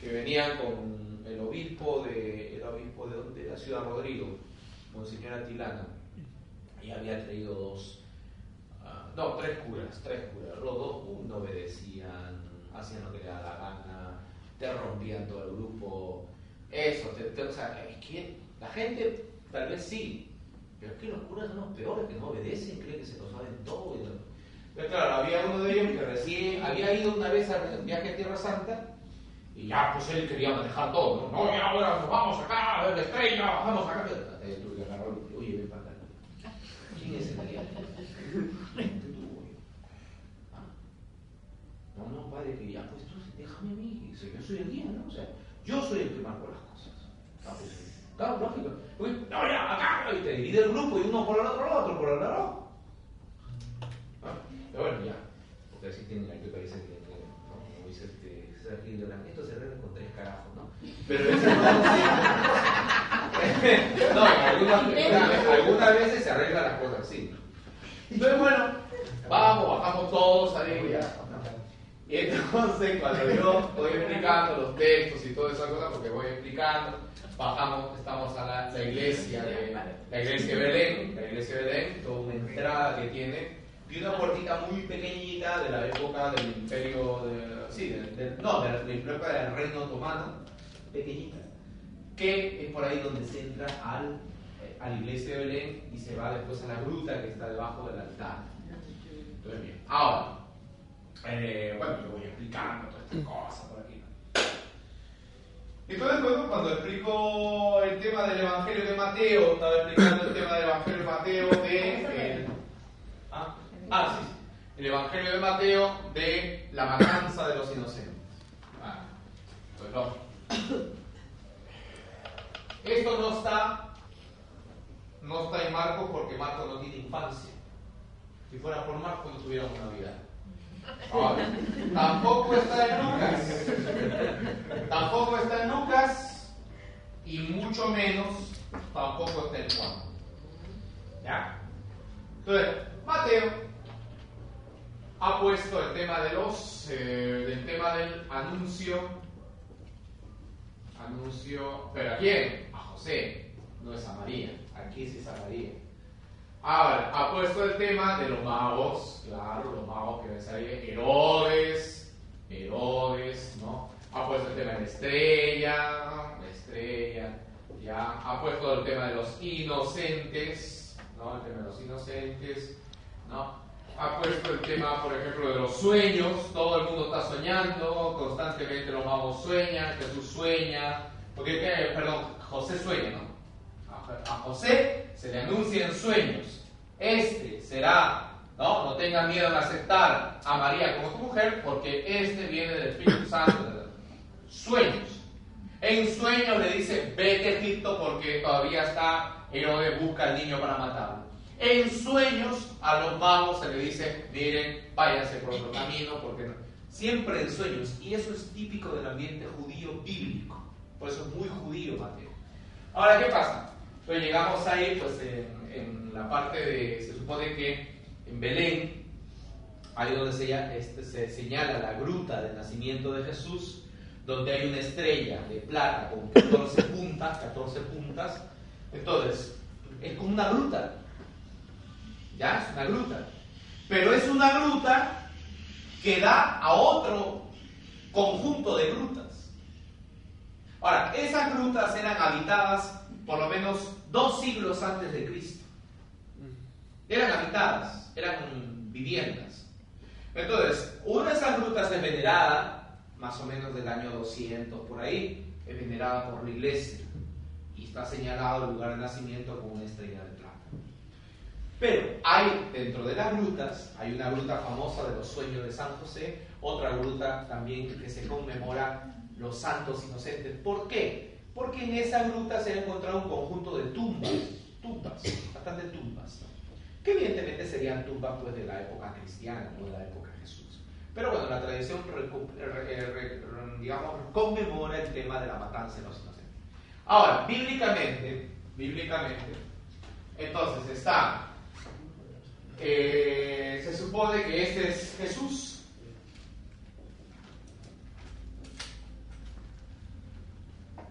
que venían con el obispo de, el obispo de, donde? de la ciudad Rodrigo, Monseñor Atilano, y había traído dos, ah, no, tres curas, tres curas, los dos no obedecían, hacían lo que le daba la gana, te rompían todo el grupo, eso, te- o sea, es que la gente tal vez sí, pero es que los curas son los peores, que no obedecen, creen que se lo saben todo. y no- Pero claro, había uno de ellos que recién había ido una vez al viaje a Tierra Santa y ya, pues él quería manejar todo. No, ya ahora nos vamos acá, a ver la estrella, bajamos acá. Eh, tuve que agarrarlo, oye, ven para acá. ¿Quién es el aliado? No, no, padre, que ya, pues tú déjame a mí, yo soy el guía, ¿no? O sea, yo soy el que marco las cosas. Ah, pues, claro, lógico. Uy, no, ya, acá, y te divide el grupo y uno por el otro lado, otro por el otro lado. Ah, Pero bueno, ya. Porque así tienen aquí dice que, que, no, como dice esto se arregla con tres carajos, ¿no? Pero eso no, no, algunas, algunas veces se arreglan las cosas así. Entonces, bueno, vamos, bajamos todos ya. Y entonces, cuando yo voy explicando los textos y toda esa cosa, porque voy explicando, bajamos, estamos a la, la iglesia de la iglesia de Belén, la iglesia de Belén, toda una entrada que tiene, y una puertita muy pequeñita de la época del imperio, de, sí, del- del- no, de la, época del reino otomano, pequeñita, que es por ahí donde se entra al, eh, a la iglesia de Belén y se va después a la gruta que está debajo del altar. Entonces, bien, ahora, eh, bueno, yo voy explicando todas estas cosas por aquí. Entonces, luego, cuando explico el tema del Evangelio de Mateo, estaba explicando el tema del Evangelio de Mateo de. el- ah, sí, sí. El Evangelio de Mateo de la matanza de los inocentes. Ah, pues no. Esto no está, no está en Marcos porque Marcos no tiene infancia. Si fuera por Marcos no tuviéramos Navidad. Ahora, tampoco está en Lucas. Tampoco está en Lucas y mucho menos tampoco está en Juan. ¿Ya? Entonces, Mateo ha puesto el tema de los, eh, del tema del anuncio, anuncio, pero ¿a quién? A José, no es a María. Aquí sí es a María. Ahora, ha puesto el tema de los magos, claro, los magos que ves ahí, Herodes, Herodes, ¿no? Ha puesto el tema de la estrella, la estrella, ya ha puesto el tema de los inocentes, ¿no? El tema de los inocentes, ¿no? Ha puesto el tema, por ejemplo, de los sueños, todo el mundo está soñando, constantemente los magos sueñan, Jesús sueña, porque, ¿qué? perdón, José sueña, ¿no? A José se le anuncia en sueños, este será, ¿no? No tengan miedo en aceptar a María como tu mujer, porque este viene del Espíritu Santo, sueños. En sueños le dice, vete a Egipto porque todavía está, Herodes busca al niño para matarlo. En sueños a los magos se le dice, miren, váyanse por otro camino, porque no. Siempre en sueños, y eso es típico del ambiente judío bíblico. Por eso es muy judío Mateo. Ahora, ¿qué pasa? Pues llegamos ahí, pues en, en la parte de, se supone que en Belén, ahí donde se, este, se señala la gruta del nacimiento de Jesús, donde hay una estrella de plata con 14 <laughs> puntas, 14 puntas. Entonces, es como una gruta. Ya, es una gruta. Pero es una gruta que da a otro conjunto de grutas. Ahora, esas grutas eran habitadas por lo menos dos siglos antes de Cristo. Eran habitadas, eran viviendas. Entonces, una de esas grutas es venerada, más o menos del año 200 por ahí, es venerada por la iglesia y está señalado el lugar de nacimiento con una estrella. Pero hay dentro de las grutas, hay una gruta famosa de los sueños de San José, otra gruta también que se conmemora los santos inocentes. ¿Por qué? Porque en esa gruta se ha encontrado un conjunto de tumbas, tumbas, bastante tumbas, que evidentemente serían tumbas pues, de la época cristiana, no de la época de Jesús. Pero bueno, la tradición, eh, digamos, conmemora el tema de la matanza de los inocentes. Ahora, bíblicamente, bíblicamente, entonces está, eh, se supone que este es Jesús.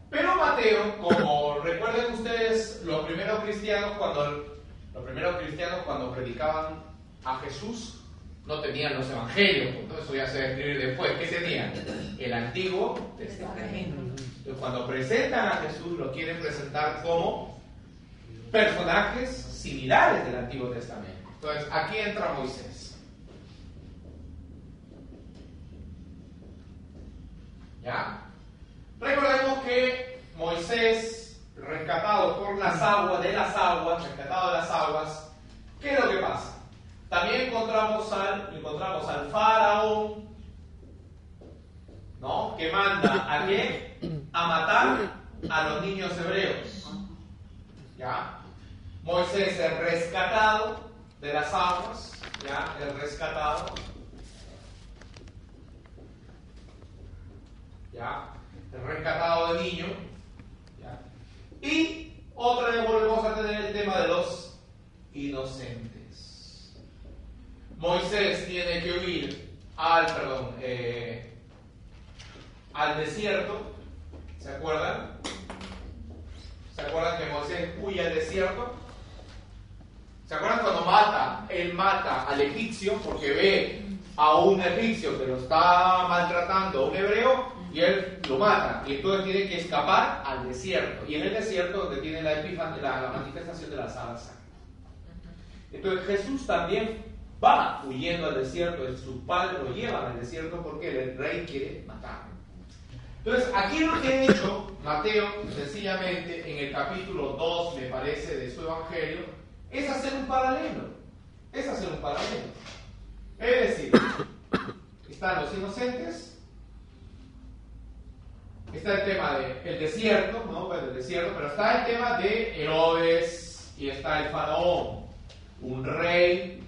Pero Mateo, como recuerden ustedes, los primeros cristianos cuando los primeros cristianos cuando predicaban a Jesús no tenían los evangelios, porque eso ya se va escribir después. ¿Qué tenían? El Antiguo Testamento. Entonces, cuando presentan a Jesús, lo quieren presentar como personajes similares del Antiguo Testamento. Entonces, aquí entra Moisés. ¿Ya? Recordemos que Moisés, rescatado por las aguas, de las aguas, rescatado de las aguas, ¿qué es lo que pasa? También encontramos al, encontramos al faraón, ¿no? Que manda a qué? A matar a los niños hebreos. ¿Ya? Moisés es rescatado de las aguas, ¿ya? Es rescatado. ¿Ya? Es rescatado de niño. ¿ya? Y otra vez volvemos a tener el tema de los inocentes. Moisés tiene que huir al, perdón, eh, al desierto. ¿Se acuerdan? ¿Se acuerdan que Moisés huye al desierto? ¿Se acuerdan cuando mata? Él mata al egipcio porque ve a un egipcio que lo está maltratando, a un hebreo, y él lo mata. Y entonces tiene que escapar al desierto. Y en el desierto donde tiene la, la, la manifestación de la zarza. Entonces Jesús también va huyendo al desierto, su padre lo lleva al desierto porque el rey quiere matarlo. Entonces, aquí lo que ha hecho Mateo, sencillamente en el capítulo 2, me parece, de su evangelio, es hacer un paralelo. Es hacer un paralelo. Es decir, <coughs> están los inocentes, está el tema del desierto, ¿no? Del desierto, pero está el tema de Herodes y está el faraón, un rey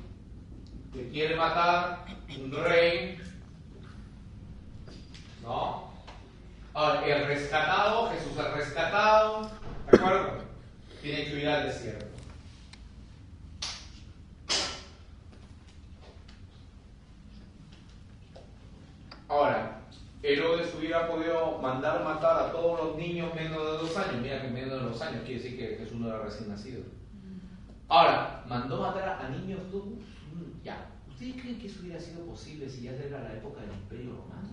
que quiere matar, un rey, ¿no? Ahora, el rescatado, Jesús el rescatado, ¿de acuerdo? Tiene que ir al desierto. Ahora, Herodes hubiera podido mandar matar a todos los niños menos de dos años. Mira que menos de dos años quiere decir que Jesús no era recién nacido. Ahora, mandó matar a niños todos. Mm, Ya. ¿Ustedes creen que eso hubiera sido posible si ya era la época del Imperio Romano?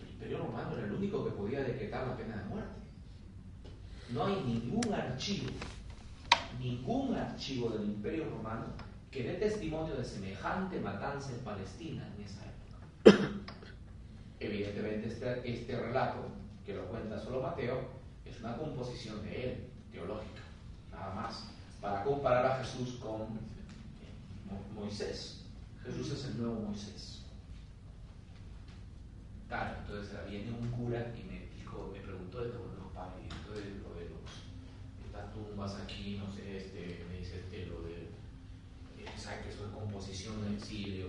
El Imperio Romano era el único que podía decretar la pena de muerte. no hay ningún archivo, ningún archivo del Imperio Romano que dé testimonio de semejante matanza en Palestina en esa época. Evidentemente este, este relato, que lo cuenta solo Mateo, es una composición de él, teológica, nada más, para comparar a Jesús con Mo- Moisés. Jesús es el nuevo Moisés. Claro, entonces viene un cura y me dijo, me preguntó de los esto de lo de los, estas tumbas aquí, no sé, este, me dice este, lo de, eh, ¿sabe que eso es composición del exilio?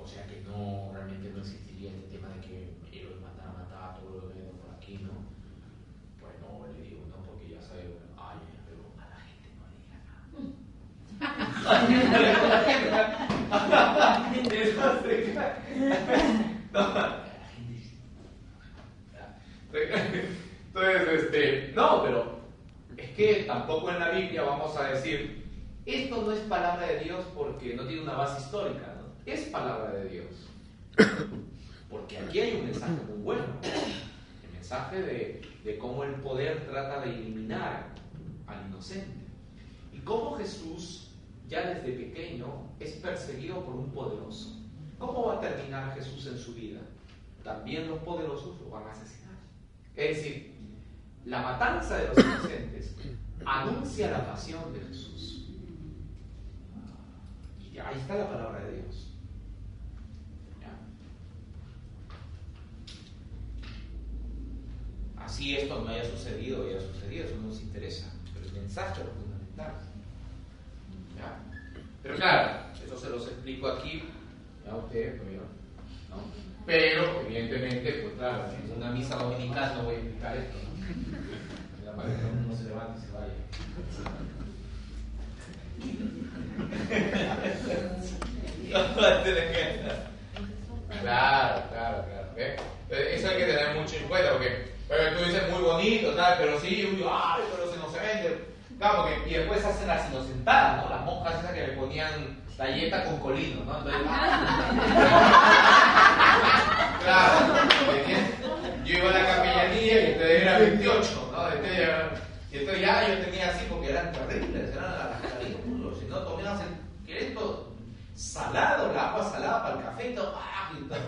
O sea que no, realmente no existiría este tema de que ellos mandaron a matar a todos los que por aquí, ¿no? Pues no, le digo, no, porque ya sabe, ay, pero a la gente no le diga nada. Entonces, este, no, pero es que tampoco en la Biblia vamos a decir, esto no es palabra de Dios porque no tiene una base histórica. Es palabra de Dios. <coughs> Porque aquí hay un mensaje muy bueno, el mensaje de, de cómo el poder trata de eliminar al inocente. Y cómo Jesús, ya desde pequeño, es perseguido por un poderoso. ¿Cómo va a terminar Jesús en su vida? También los poderosos lo van a asesinar. Es decir, la matanza de los inocentes <coughs> anuncia la pasión de Jesús. Y ahí está la palabra de Dios. ¿Ya? Así esto no haya sucedido, haya sucedido, eso no nos interesa. Pero el mensaje es fundamental. ¿Ya? Pero claro, eso se los explico aquí, ya ustedes, pues yo, ¿no? Pero, evidentemente, pues claro, en una misa dominical no voy a explicar esto, ¿no? La madre uno se levante y se vaya. <laughs> Claro, claro, claro. Eso hay que tener mucho en cuenta, porque pero tú dices muy bonito, tal, pero sí, uy, ay, pero se no se vende. Claro, porque, y después hacen las inocentadas, ¿no? Las monjas esas que le ponían galleta con colino, ¿no? Entonces, <laughs> claro, yo iba a la capellanía y entonces era 28, ¿no? Entonces, ya- y entonces ya yo tenía así porque eran terribles, eran las caritas, si no tomabas el ¿querés todo? Salado, el agua salada para el café y todo, ¡ah! y todo.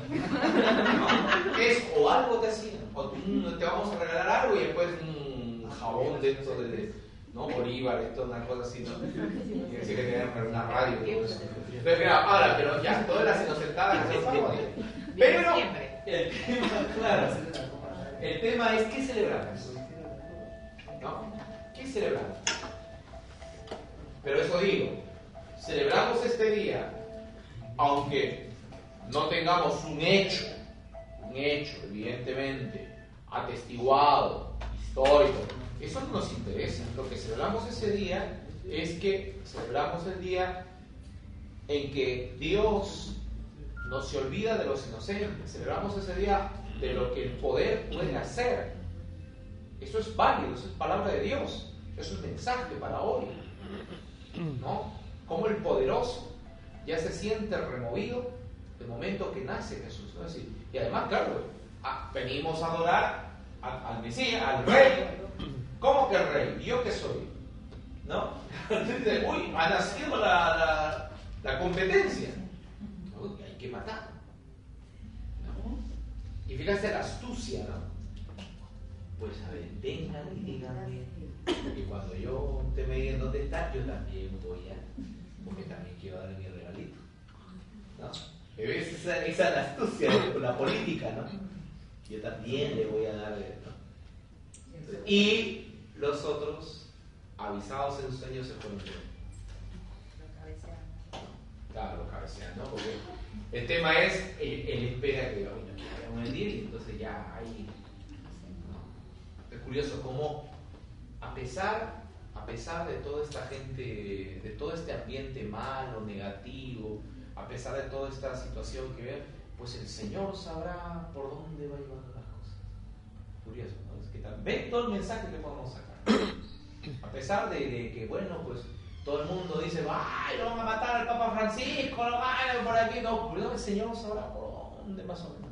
¿No? ¿Qué es? O algo te hacían, o te vamos a regalar algo y después un jabón de esto de, de- ¿no? Bolívar, esto, una cosa así, ¿no? Y decía que tenían una radio. Entonces, mira, ahora, pero ya, todas las inocentadas. Pero, el tema, claro, el tema es ¿qué celebramos? ¿No? ¿Qué celebramos? Pero eso digo, celebramos este día, aunque no tengamos un hecho, un hecho, evidentemente, atestiguado, histórico, eso no nos interesa. Lo que celebramos ese día es que celebramos el día en que Dios no se olvida de los inocentes. Celebramos ese día de lo que el poder puede hacer. Eso es válido, eso es palabra de Dios. Eso es mensaje para hoy. ¿No? Como el poderoso ya se siente removido el momento que nace Jesús. ¿no? Decir, y además, claro, ah, venimos a adorar al, Mesías, al Rey. ¿Cómo que el Rey? ¿Y yo qué soy? ¿No? <laughs> Uy, ha nacido la, la, competencia. Uy, hay que matar. Y fíjate la astucia, ¿no? Pues a ver, vengan y díganme. Y cuando yo te me digan dónde está, yo también voy a. Porque también quiero darle mi. Esa, es la astucia de la política, ¿no? Yo también le voy a dar. ¿no? Y los otros, avisados en sueños, se fueron. Claro, lo cabecean, ¿no? Porque el tema es, él, espera que vaya a venir y entonces ya. ¿no? Es curioso cómo, a pesar, a pesar de toda esta gente, de todo este ambiente malo, negativo, a pesar de toda esta situación que ven, pues el Señor sabrá por dónde va a llevar las cosas. Curioso, ¿no? Es que ven todo el mensaje que podemos sacar. A pesar de, de que, bueno, pues todo el mundo dice, ¡ay, lo van a matar al Papa Francisco! ¡Lo van por aquí! No, pero el Señor sabrá por dónde más o menos.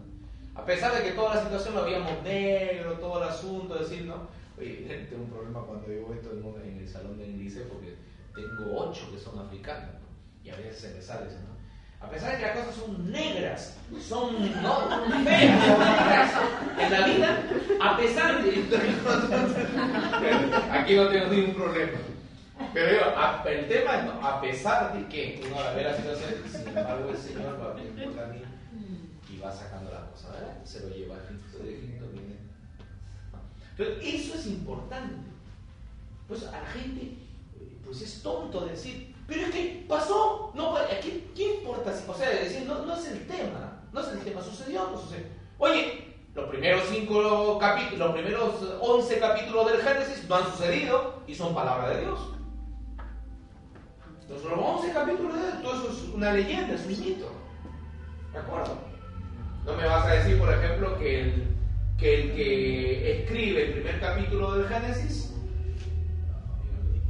A pesar de que toda la situación lo habíamos negro, todo el asunto, decir, ¿no? Oye, <laughs> tengo un problema cuando digo esto en, el salón de índice porque tengo ocho que son africanos, ¿no? Y a veces se me sale ¿no? A pesar de que las cosas son negras, son ¿no? feas, negras en la vida, a pesar de. Aquí no tengo ningún problema. Pero a- el tema es, ¿no? a pesar de que uno ve la situación, sin embargo, el Señor va a venir por mí y va sacando la cosa, ¿verdad? Se lo lleva a eso es importante. Pues a la gente, pues es tonto decir, pero es que pasó, no, pues, ¿qué, qué importa? si- O sea, decir, no, no es el tema, no es el tema, sucedió, no sucedió. Oye, los primeros cinco capítulos, los primeros once capítulos del Génesis no han sucedido y son palabra de Dios. Los 11 capítulos de todo eso es una leyenda, es un mito. ¿De acuerdo? No me vas a decir, por ejemplo, que el que, que escribe el primer capítulo del Génesis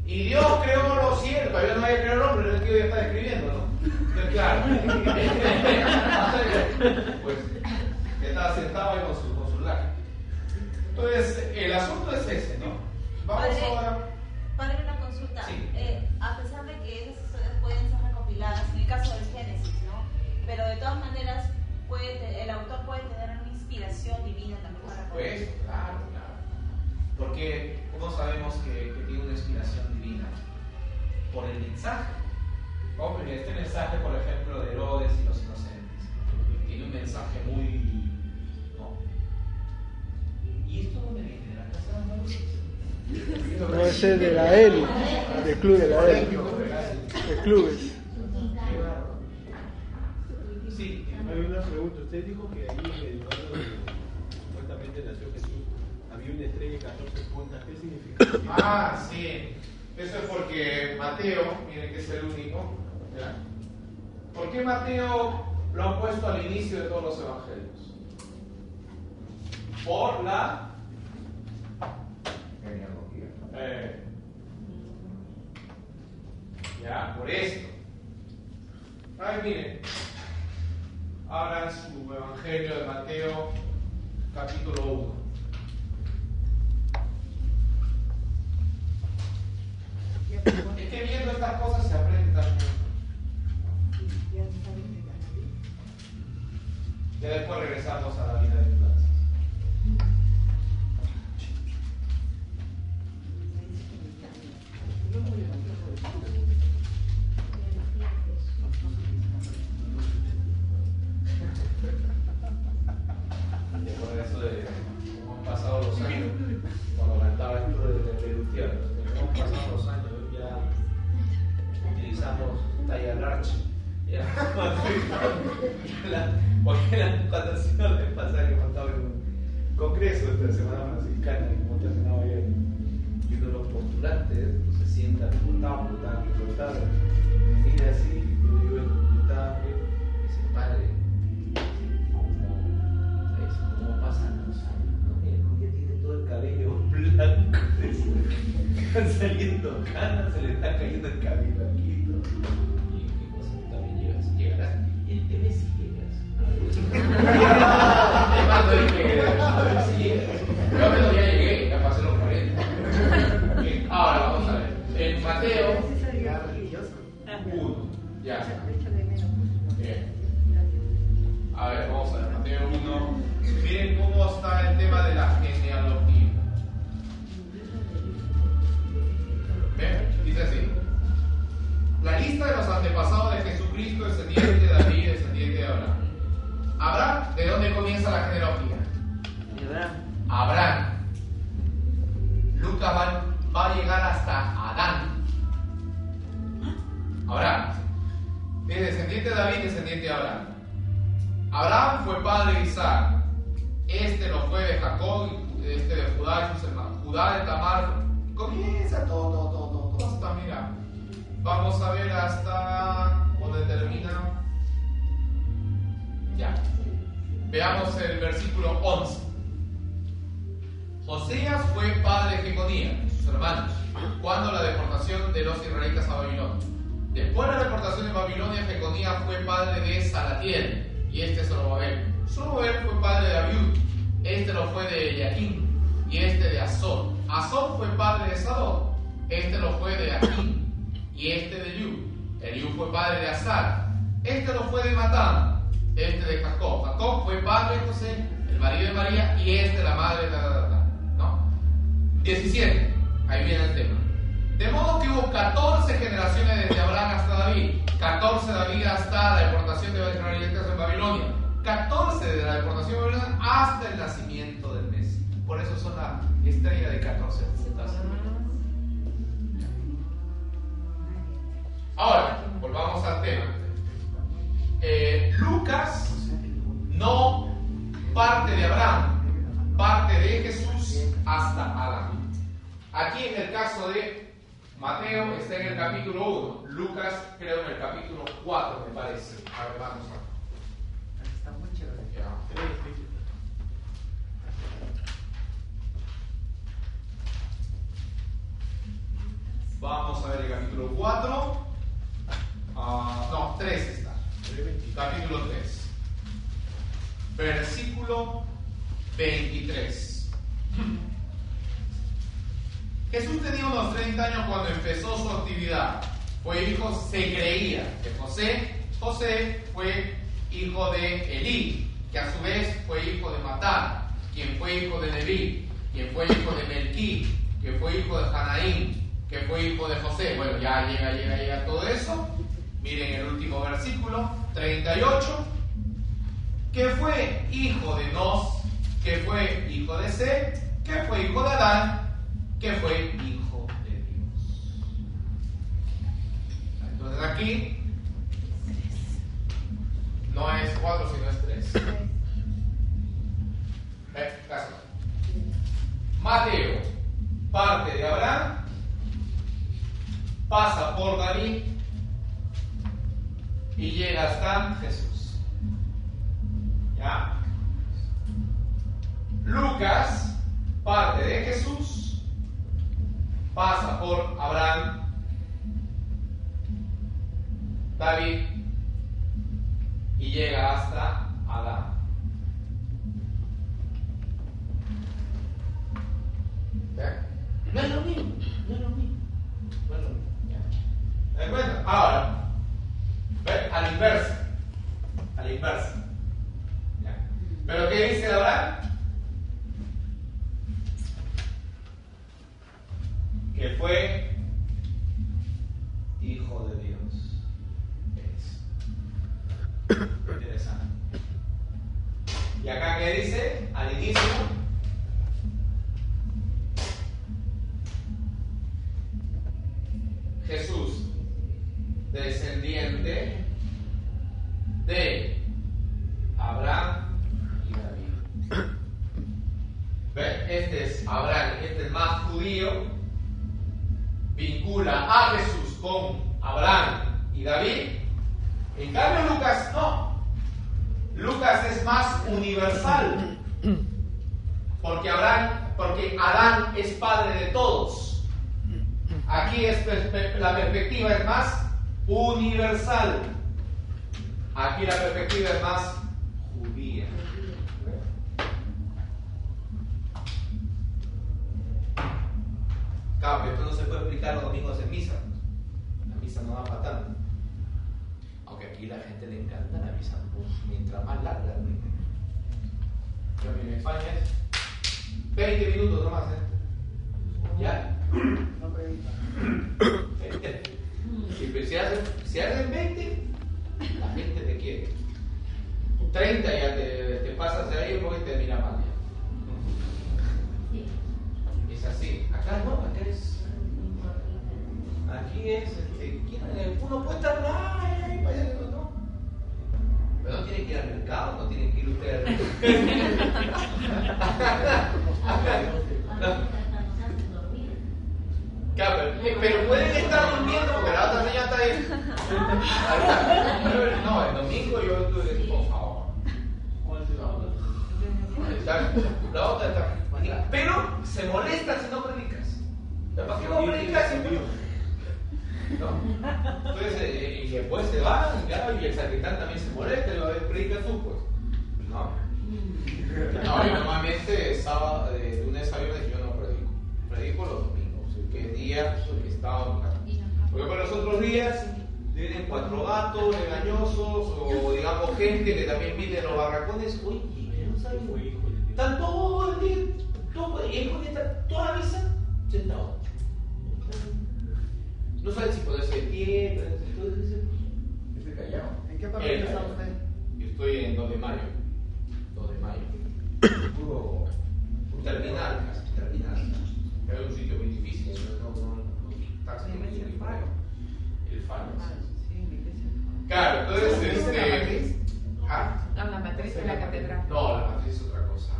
y Dios creó los cielos, todavía no había creado el hombre, el tío ya está escribiendo, ¿no? Claro. <laughs> pues está sentado ahí con su, con su laca. Entonces, el asunto es ese, ¿no? Vamos Padre, ahora. Padre, una consulta. Sí. Eh, a pesar de que esas historias pueden ser recopiladas, en el caso del Génesis, ¿no? Pero de todas maneras, puede el autor puede tener una inspiración divina también Por para supuesto, claro, claro. Porque, ¿cómo sabemos que, que tiene una inspiración divina? Por el mensaje. Hombre, este mensaje, por ejemplo, de Herodes y los inocentes, tiene un mensaje muy. ¿no? ¿Y esto dónde viene? ¿De la casa de Manuel? No, ese es de la ELI, del club de la ELI, de clubes. Sí, Hay una pregunta. Usted dijo que ahí en el lugar donde supuestamente nació Jesús había una estrella de 14 puntas. ¿Qué significa? Ah, sí. Eso es porque Mateo, miren que es el único. ¿Ya? ¿Por qué Mateo lo han puesto al inicio de todos los evangelios? Por la. Eh, ya, por esto. Ay, miren. Abran su evangelio de Mateo, capítulo 1. Es que viendo estas cosas se aprende también. Ya después regresamos a la vida de finanzas. Después de eso de cómo han pasado los años, cuando cantaba esto de, cómo han pasado los años, ya utilizamos talla large. <laughs> Porque la, le pasa que en un congreso la Semana Franciscana, y como terminaba ayer, y uno de los postulantes se sienta explotado, explotado, explotado, me mira así, y yo digo, y dice, padre. ¿cómo pasan los años? No, mira, como ya tiene todo el cabello <laughs> blanco, están saliendo canas, se le está cayendo el cabello aquí. todo. Veamos el versículo 11. Josías fue padre de Jeconías y sus hermanos, cuando la deportación de los israelitas a Babilonia. Después de la deportación de Babilonia, Jeconías fue padre de Salatiel, y este es Zorobabel. Zorobabel fue padre de Abiud, este lo fue de Yaquín y este de Azor. Azor fue padre de Sadok, este lo fue de Akim y este de Eliú. Eliú fue padre de Azar, este lo fue de Matán, este de Jacob. Jacob fue padre de José, el marido de María y este la madre de la ¿no? 17, ahí viene el tema. De modo que hubo 14 generaciones desde Abraham hasta David, 14 David hasta la deportación de israelitas en Babilonia, 14 de la deportación de Babilonia hasta el nacimiento del Mesías. Por eso son la estrella de 14 puntas. Ahora, volvamos al tema. Eh, Lucas no parte de Abraham, parte de Jesús hasta Adán. Aquí en el caso de Mateo está en el capítulo 1, Lucas creo en el capítulo 4 me parece. A ver, vamos a Está muy chévere. Ya. Vamos a ver el capítulo 4. Ah, no, 3 está. Capítulo 3. Versículo 23. Jesús tenía unos 30 años cuando empezó su actividad. Fue hijo, se creía, de José. José fue hijo de Elí, que a su vez fue hijo de Matán, quien fue hijo de Leví, quien fue hijo de Melquí, que fue hijo de Hanaín, que fue hijo de José. Bueno, ya llega, llega, llega todo eso. Miren el último versículo, 38, que fue hijo de Nos, que fue hijo de Seth, que fue hijo de Adán, que fue hijo de Dios. Entonces aquí no es 4, sino es 3. Caso. Mateo, parte de Abraham, pasa por David y llega hasta Jesús. ¿Ya? Lucas, parte de Jesús, pasa por Abraham, David y llega hasta Adán. No es lo mismo, no es lo mismo. no es lo mismo, ya. ¿Te das cuenta? Ahora. A la inversa. A inversa. ¿Pero qué dice Abraham? Que fue hijo de Dios. Es. Interesante. Y acá que dice, al inicio, Jesús, descendiente de Abraham y David. ¿Ve? Este es Abraham, este es más judío, vincula a Jesús con Abraham y David. En cambio Lucas no. Lucas es más universal. Porque Abraham, porque Adán es padre de todos. Aquí es la perspectiva es más universal. Aquí la perspectiva es más judía. Claro, esto no se puede explicar los domingos en misa. La misa no va para tanto. Aunque aquí la gente le encanta la misa, pues, mientras más larga. Yo en España es 20 minutos nomás, ¿eh? Terminal, terminal. Es un sitio muy difícil. No, no, no, taxi no tiene por ahí. El faro. Claro, entonces ¿Viste la este. matriz? Ah, No, la matriz de la catedral. no, la matriz es otra cosa.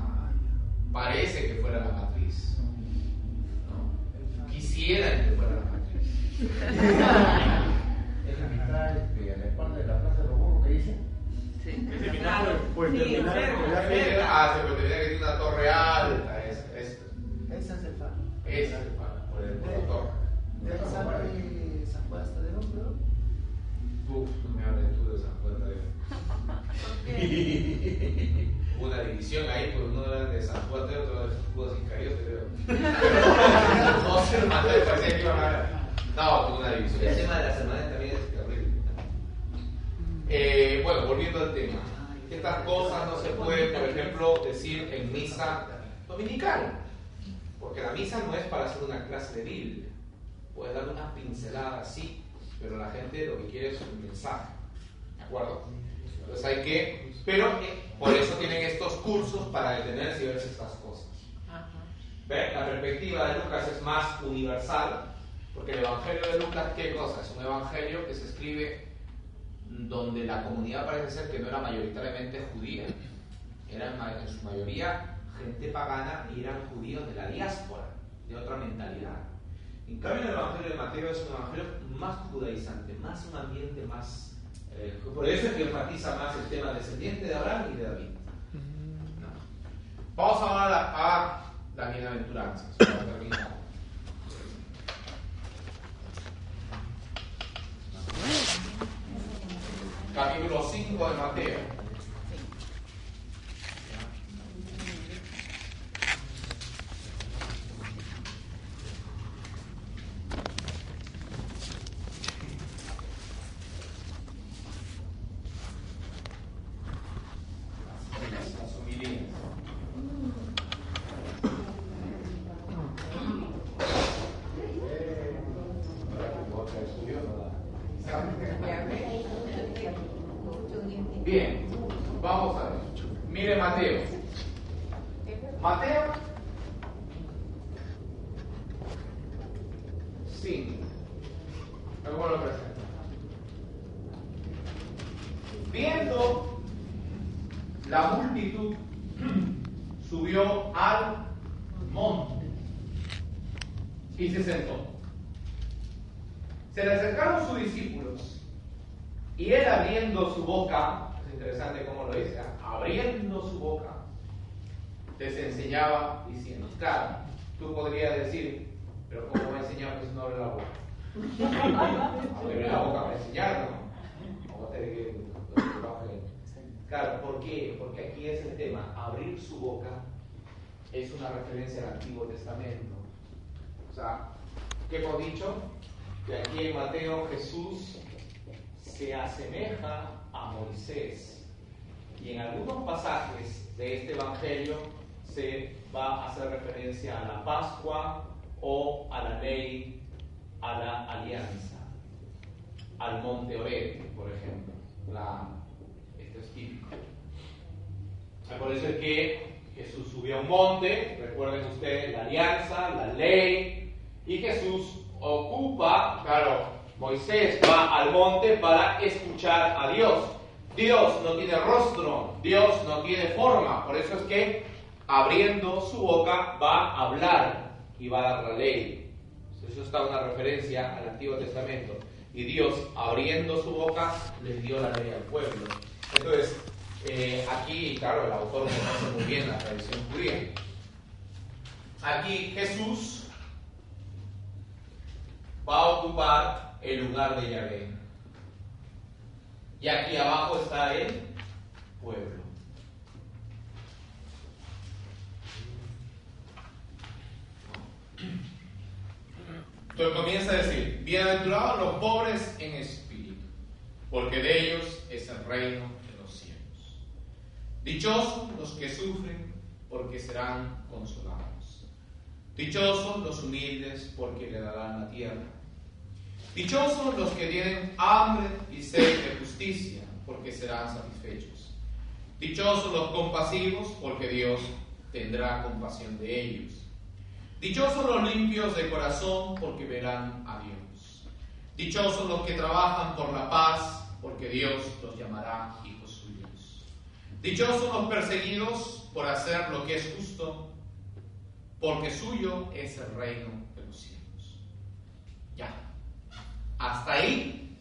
Parece que fuera la matriz. ¿no? Quisieran que fuera la matriz. <laughs> Es la mitad, a la espalda de la plaza de los burros que dicen. Terminar Sí, terminar cerca, por la cerca. Ah, se puede tener que tiene una torre alta. Faro. ese es el faro, por el torre. De San Juan hasta de hombre, Uf, no me hables tú de esa puerta de. una división ahí, pues uno era de San Juan de otro de Judas Iscariote, creo. <laughs> no sé, hermano, me parecía que iban a No, tuvo una división. El tema de las hermanas también es terrible. Eh, bueno, volviendo al tema. Estas cosas no se pueden, por ejemplo, decir en misa dominical. Porque la misa no es para hacer una clase de Biblia. Puedes dar una pincelada así, pero la gente lo que quiere es un mensaje. ¿De acuerdo? Entonces hay que. Pero por eso tienen estos cursos para detenerse y ver estas cosas. Ajá. ¿Ve? La perspectiva de Lucas es más universal, porque el Evangelio de Lucas, ¿qué cosa? Es un evangelio que se escribe donde la comunidad parece ser que no era mayoritariamente judía, eran ma- en su mayoría gente pagana y eran judíos de la diáspora, de otra mentalidad. En cambio, el Evangelio de Mateo es un evangelio más judaizante, más un ambiente más. eh, por eso es que enfatiza más el tema descendiente de Abraham y de David. ¿no? Vamos ahora a, a la bienaventuranza. Capítulo 5 de Mateo. Las homilías. Bien, vamos a ver. Mire Mateo. Mateo 5. ¿Cómo lo presenta? Viendo la multitud, subió al monte y se sentó. Se le acercaron sus discípulos y él abriendo su boca, es interesante cómo lo dice, ¿ah? abriendo su boca, les enseñaba diciendo, claro, tú podrías decir, pero ¿cómo va a enseñar pues no abre la boca? Abre la boca para enseñar, ¿no? Vamos a tener que- que baje. Claro, ¿por qué? Porque aquí es el tema, abrir su boca es una referencia al Antiguo Testamento. O sea, ¿qué hemos dicho? Que aquí en Mateo Jesús se asemeja a Moisés. Y en algunos pasajes de este Evangelio se va a hacer referencia a la Pascua o a la ley, a la alianza, al monte Oreb, por ejemplo. La- es típico. Es que Jesús subió a un monte, recuerden ustedes la alianza, la ley, y Jesús ocupa, claro, Moisés va al monte para escuchar a Dios. Dios no tiene rostro, Dios no tiene forma, por eso es que abriendo su boca va a hablar y va a dar la ley. Eso está una referencia al Antiguo Testamento. Y Dios, abriendo su boca, les dio la ley al pueblo. Entonces, eh, aquí, claro, el autor no conoce muy bien la tradición judía. Aquí Jesús va a ocupar el lugar de Yahvé. Y aquí abajo está el pueblo. Entonces comienza a decir, bienaventurados los pobres en espíritu, porque de ellos es el reino Dichosos los que sufren, porque serán consolados. Dichosos los humildes, porque le darán la tierra. Dichosos los que tienen hambre y sed de justicia, porque serán satisfechos. Dichosos los compasivos, porque Dios tendrá compasión de ellos. Dichosos los limpios de corazón, porque verán a Dios. Dichosos los que trabajan por la paz, porque Dios los llamará hijos. Dichosos los perseguidos por hacer lo que es justo, porque suyo es el reino de los cielos. Ya. Hasta ahí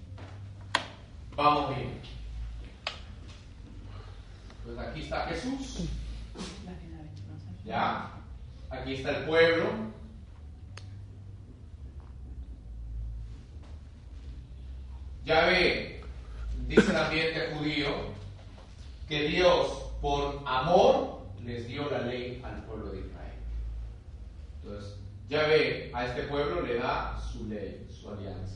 vamos bien. Pues aquí está Jesús. Ya. Aquí está el pueblo. Ya ve, dice el ambiente judío, que Dios por amor les dio la ley al pueblo de Israel. Entonces, ya ve, a este pueblo le da su ley, su alianza.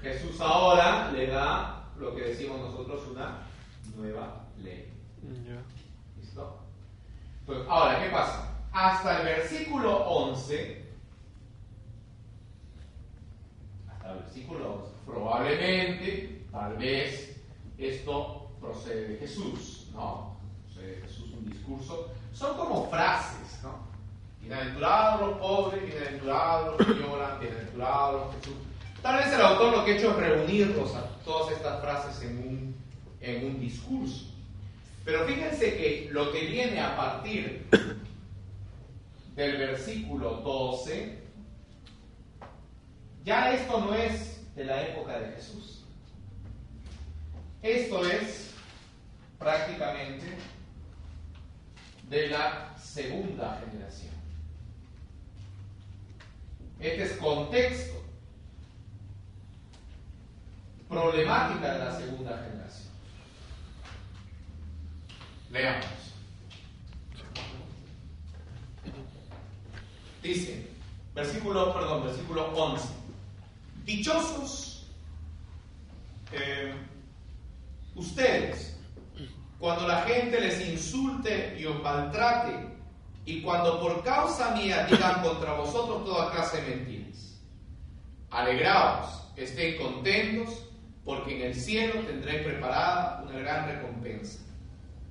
Jesús ahora le da lo que decimos nosotros una nueva ley. ¿Listo? Pues ahora, ¿qué pasa? Hasta el versículo 11, hasta el versículo 11, probablemente, tal vez, esto procede de Jesús, ¿no? Procede de Jesús un discurso. Son como frases, ¿no? Bienaventurados los pobres, bienaventurados los lloran, sufren. Tal vez el autor lo que ha hecho es reunirlos a todas estas frases en un, en un discurso. Pero fíjense que lo que viene a partir del versículo 12, ya esto no es de la época de Jesús. Esto es prácticamente de la segunda generación. Este es contexto, problemática de la segunda generación. Leamos. Dice, versículo, perdón, versículo 11. Dichosos eh, ustedes cuando la gente les insulte y os maltrate y cuando por causa mía digan contra vosotros toda clase de mentiras. Alegraos, estén contentos, porque en el cielo tendréis preparada una gran recompensa.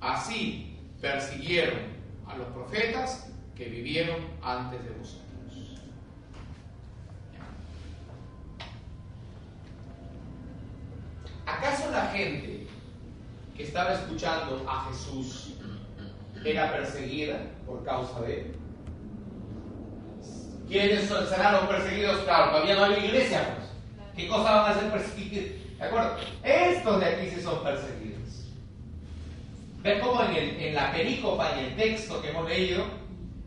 Así persiguieron a los profetas que vivieron antes de vosotros. ¿Acaso la gente estaba escuchando a Jesús era perseguida por causa de él? ¿Quiénes serán los perseguidos? Claro, todavía no hay iglesia, pues. ¿Qué cosa van a ser perseguidos? ¿De acuerdo? Estos de aquí sí son perseguidos. ¿Ven cómo en, el, en la perícopa, en el texto que hemos leído,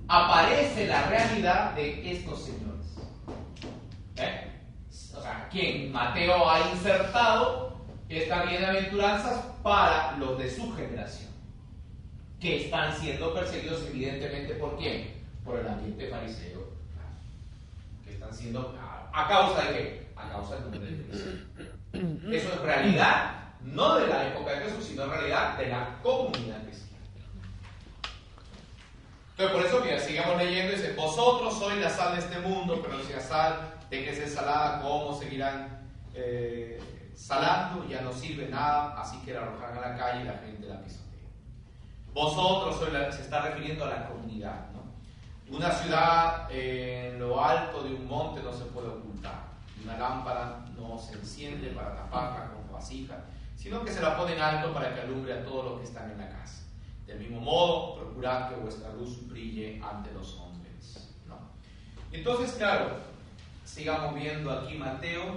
aparece la realidad de estos señores? ¿Eh? O sea, ¿quién? Mateo ha insertado estas bienaventuranzas para los de su generación, que están siendo perseguidos evidentemente por quién? Por el ambiente fariseo, que están siendo a causa de qué? A causa del nombre de. Eso es realidad, no de la época de Jesús, sino en realidad de la comunidad cristiana. Entonces, por eso, mira, sigamos leyendo, dice, vosotros sois la sal de este mundo, pero si la sal de que es salada, ¿cómo seguirán eh, salando? Ya no sirve nada, así que la arrojarán a la calle y la gente la pisotea. Vosotros se está refiriendo a la comunidad, ¿no? Una ciudad en lo alto de un monte no se puede ocultar. Una lámpara no se enciende para taparla con vasija, sino que se la pone en alto para que alumbre a todos los que están en la casa. Del mismo modo, procurad que vuestra luz brille ante los hombres. Entonces, claro, sigamos viendo aquí Mateo.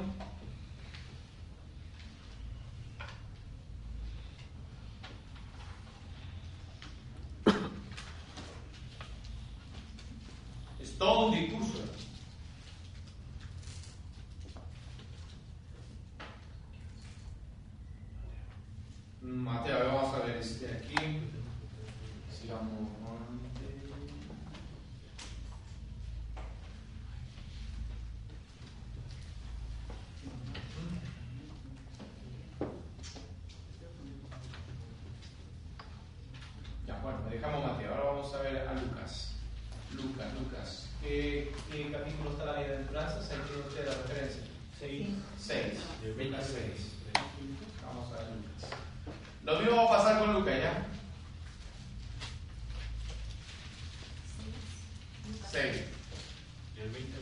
Es todo un discurso. Mateo, vamos a ver este aquí. Sigamos. Lucas, Lucas. ¿Qué, qué capítulo está la bienaventuranza? Ahí tiene usted la referencia. 6. 6, Lucas 6. Vamos a ver Lucas. Lo mismo va a pasar con Lucas, ¿ya? 6. El 20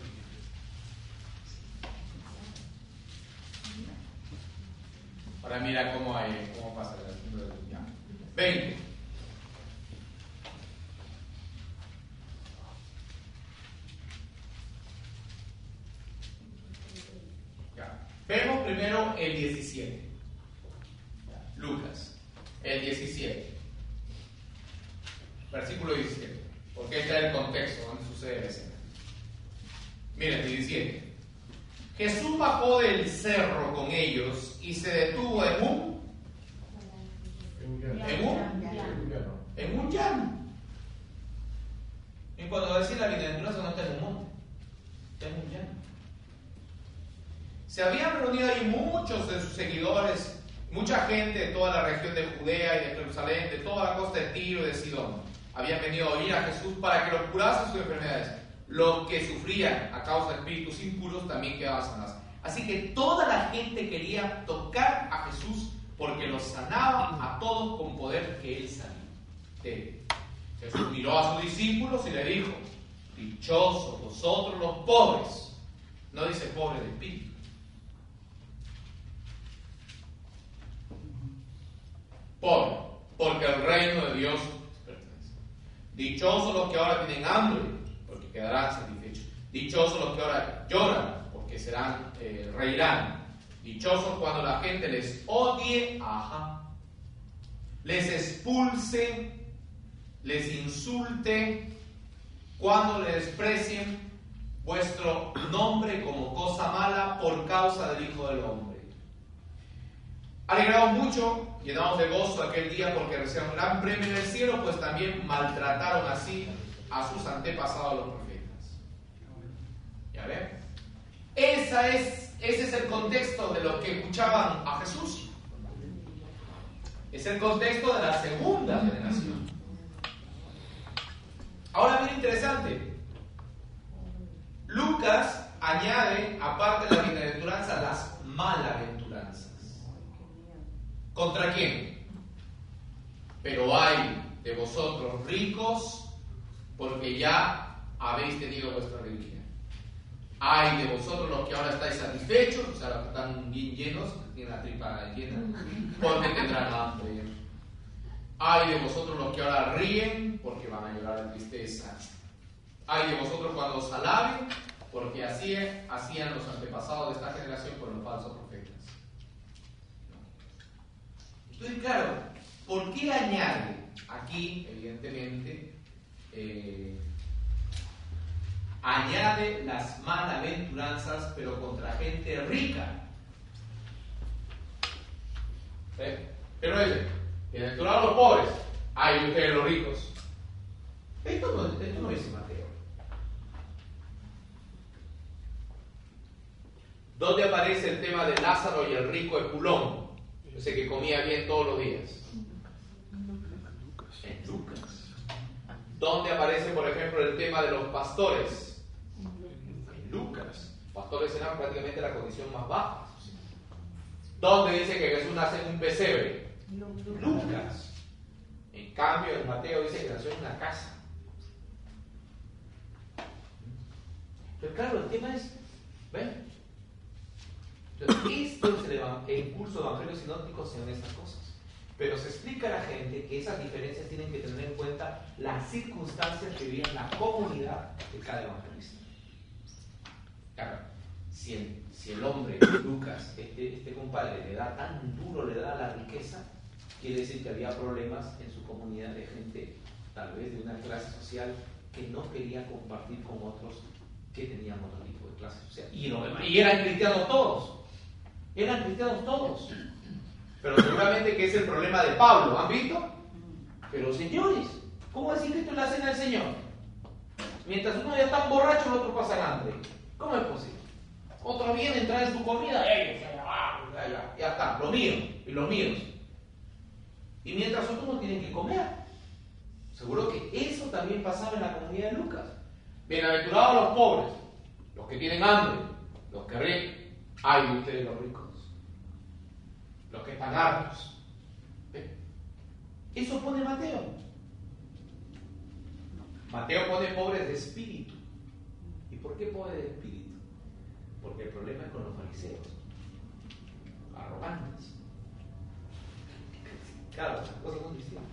Ahora mira cómo, hay, cómo pasa el asunto de Lucas. 20. Ya. Vemos primero el 17. Ya. Lucas, el 17. Versículo 17. Porque este es el contexto donde sucede la escena. Miren, 17. Jesús bajó del cerro con ellos y se detuvo en un, en un, en un llano. Y cuando decir la bienaventuranza no está en un monte, está en un llano. Se habían reunido ahí muchos de sus seguidores, mucha gente de toda la región de Judea y de Jerusalén, de toda la costa de Tiro y de Sidón. Habían venido a oír a Jesús para que los curase sus enfermedades. Los que sufrían a causa de espíritus impuros también quedaban sanados. Así que toda la gente quería tocar a Jesús porque los sanaba a todos con poder que él él. Jesús miró a sus discípulos y le dijo, dichosos vosotros los pobres. No dice pobres de espíritu. Pobre, porque el reino de Dios pertenece. Dichosos los que ahora tienen hambre, porque quedarán satisfechos. Dichosos los que ahora lloran, porque serán, eh, reirán. Dichosos cuando la gente les odie, ajá, les expulse, les insulte, cuando le desprecien vuestro nombre como cosa mala por causa del Hijo del Hombre. Alegramos mucho, llenamos de gozo aquel día porque recibieron un gran premio en el cielo, pues también maltrataron así a sus antepasados los profetas. ¿Ya ven? Esa es, ese es el contexto de lo que escuchaban a Jesús. Es el contexto de la segunda generación. Ahora bien interesante. Lucas añade, aparte de la bienaventuranza, las malaventuranzas. ¿Contra quién? Pero hay de vosotros ricos, porque ya habéis tenido vuestra alegría. Hay de vosotros los que ahora estáis satisfechos, o sea, los que están bien llenos, tienen la tripa llena, porque tendrán hambre. Hay de vosotros los que ahora ríen, porque van a llorar de tristeza. Hay de vosotros cuando os alaben, porque así hacían los antepasados de esta generación con los falsos profetas. Entonces, claro, ¿por qué añade aquí, evidentemente, eh, añade las malaventuranzas, pero contra gente rica? ¿Eh? Pero dice, bienaventurados los pobres, hay ustedes los ricos. Esto no, esto no dice Mateo. ¿Dónde aparece el tema de Lázaro y el rico Epulón? Ese que comía bien todos los días. En Lucas. ¿Dónde aparece, por ejemplo, el tema de los pastores? Lucas. Pastores eran prácticamente la condición más baja. ¿Dónde dice que Jesús nace en un pesebre? Lucas. En cambio, en Mateo dice que nació en una casa. Pero claro, el tema es, ¿ven? Entonces, esto es el, el curso de Evangelios Sinópticos en estas cosas. Pero se explica a la gente que esas diferencias tienen que tener en cuenta las circunstancias que vivía la comunidad de cada evangelista. Claro, si el, si el hombre, <coughs> Lucas, este, este compadre, le da tan duro, le da la riqueza, quiere decir que había problemas en su comunidad de gente, tal vez de una clase social, que no quería compartir con otros que tenían otro tipo de clase social. Y, no, y eran cristianos todos. Eran cristianos todos. Pero seguramente que es el problema de Pablo, ¿han visto? Pero señores, ¿cómo decir que esto es la cena del Señor? Mientras uno ya está borracho, el otro pasa hambre. ¿Cómo es posible? Otro viene, trae su comida, ellos, ya, ya, está, lo mío y los míos. Y mientras otros no tienen que comer. Seguro que eso también pasaba en la comunidad de Lucas. Bienaventurados los pobres, los que tienen hambre, los que ríen. Ay de ustedes los ricos, los que están hartos. Eso pone Mateo. Mateo pone pobres de espíritu. ¿Y por qué pobres de espíritu? Porque el problema es con los fariseos, arrogantes. Claro, las cosas son distintas.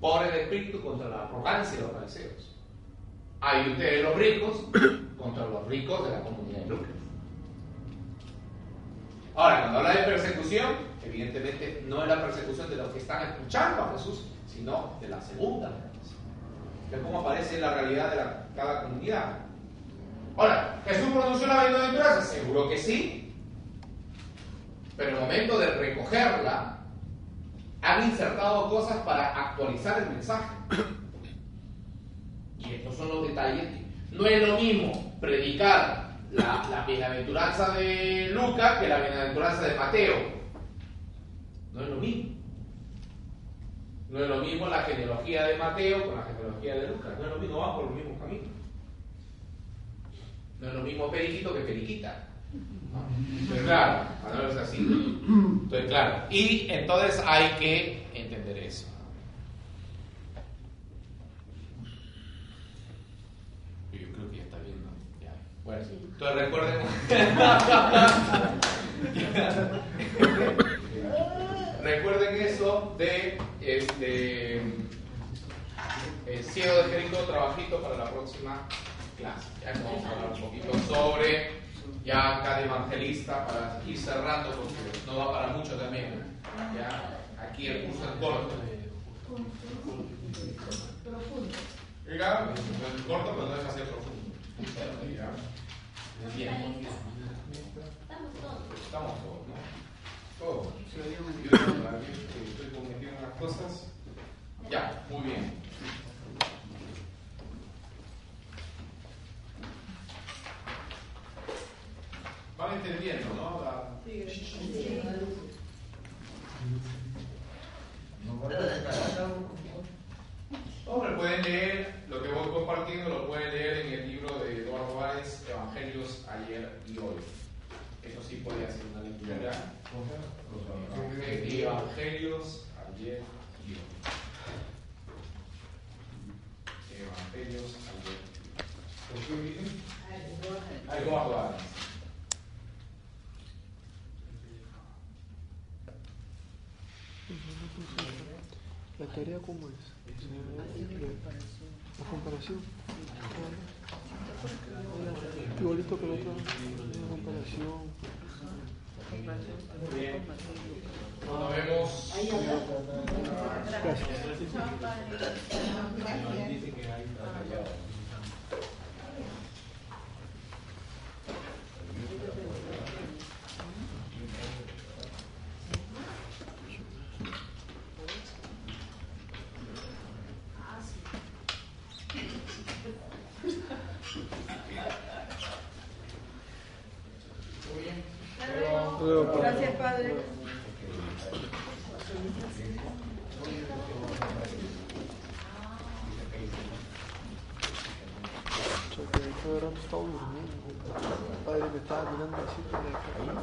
Pobres de espíritu contra la arrogancia de los fariseos. Hay de ustedes los ricos contra los ricos de la comunidad de Lucas. Ahora, cuando habla de persecución, evidentemente no es la persecución de los que están escuchando a Jesús, sino de la segunda generación. Es cómo aparece la realidad de la- cada comunidad. Ahora, ¿Jesús pronunció la bienaventuranza? Seguro que sí. Pero en el momento de recogerla, han insertado cosas para actualizar el mensaje. Y estos son los detalles. No es lo mismo predicar la, la bienaventuranza de Lucas que la bienaventuranza de Mateo. No es lo mismo. No es lo mismo la genealogía de Mateo con la genealogía de Lucas. No es lo mismo, van por el mismo. No es lo mismo periquito que periquita. ¿no? Entonces, claro, a no es así. Entonces, claro. Y entonces hay que entender eso. Yo creo que ya está bien, ¿no? Ya. Bueno, entonces recuerden. <laughs> recuerden eso de este el ciego de Jericó, trabajito para la próxima clase. Ya que vamos a hablar un poquito sobre ya acá de evangelista para ir cerrando porque no va para mucho también. Ya aquí el curso es corto. Ya, es corto, pero no deja ser profundo. Ya. Bien. Estamos todos. Estamos todos, ¿no? Todos. Yo estoy cometiendo unas cosas. Ya, muy bien. intervierno, no? Da... Comparación. Igualito que el otro. La comparación. Bien. Nos vemos. Gracias. Luego, pa- Gracias, Padre. Chaco, todo el rato estaba durmiendo. El padre me estaba mirando así por la cara.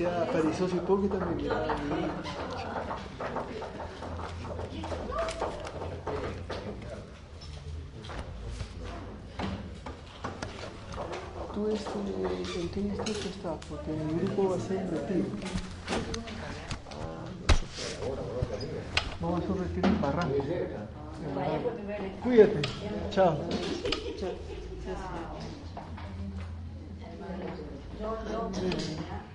Cuando decía perezoso hipócrita me miraba a mí. Tú este, ¿en qué distrito estás? Porque mi grupo va a ser metido. Vamos a un retiro en Barranco. En Barranco. Cuídate.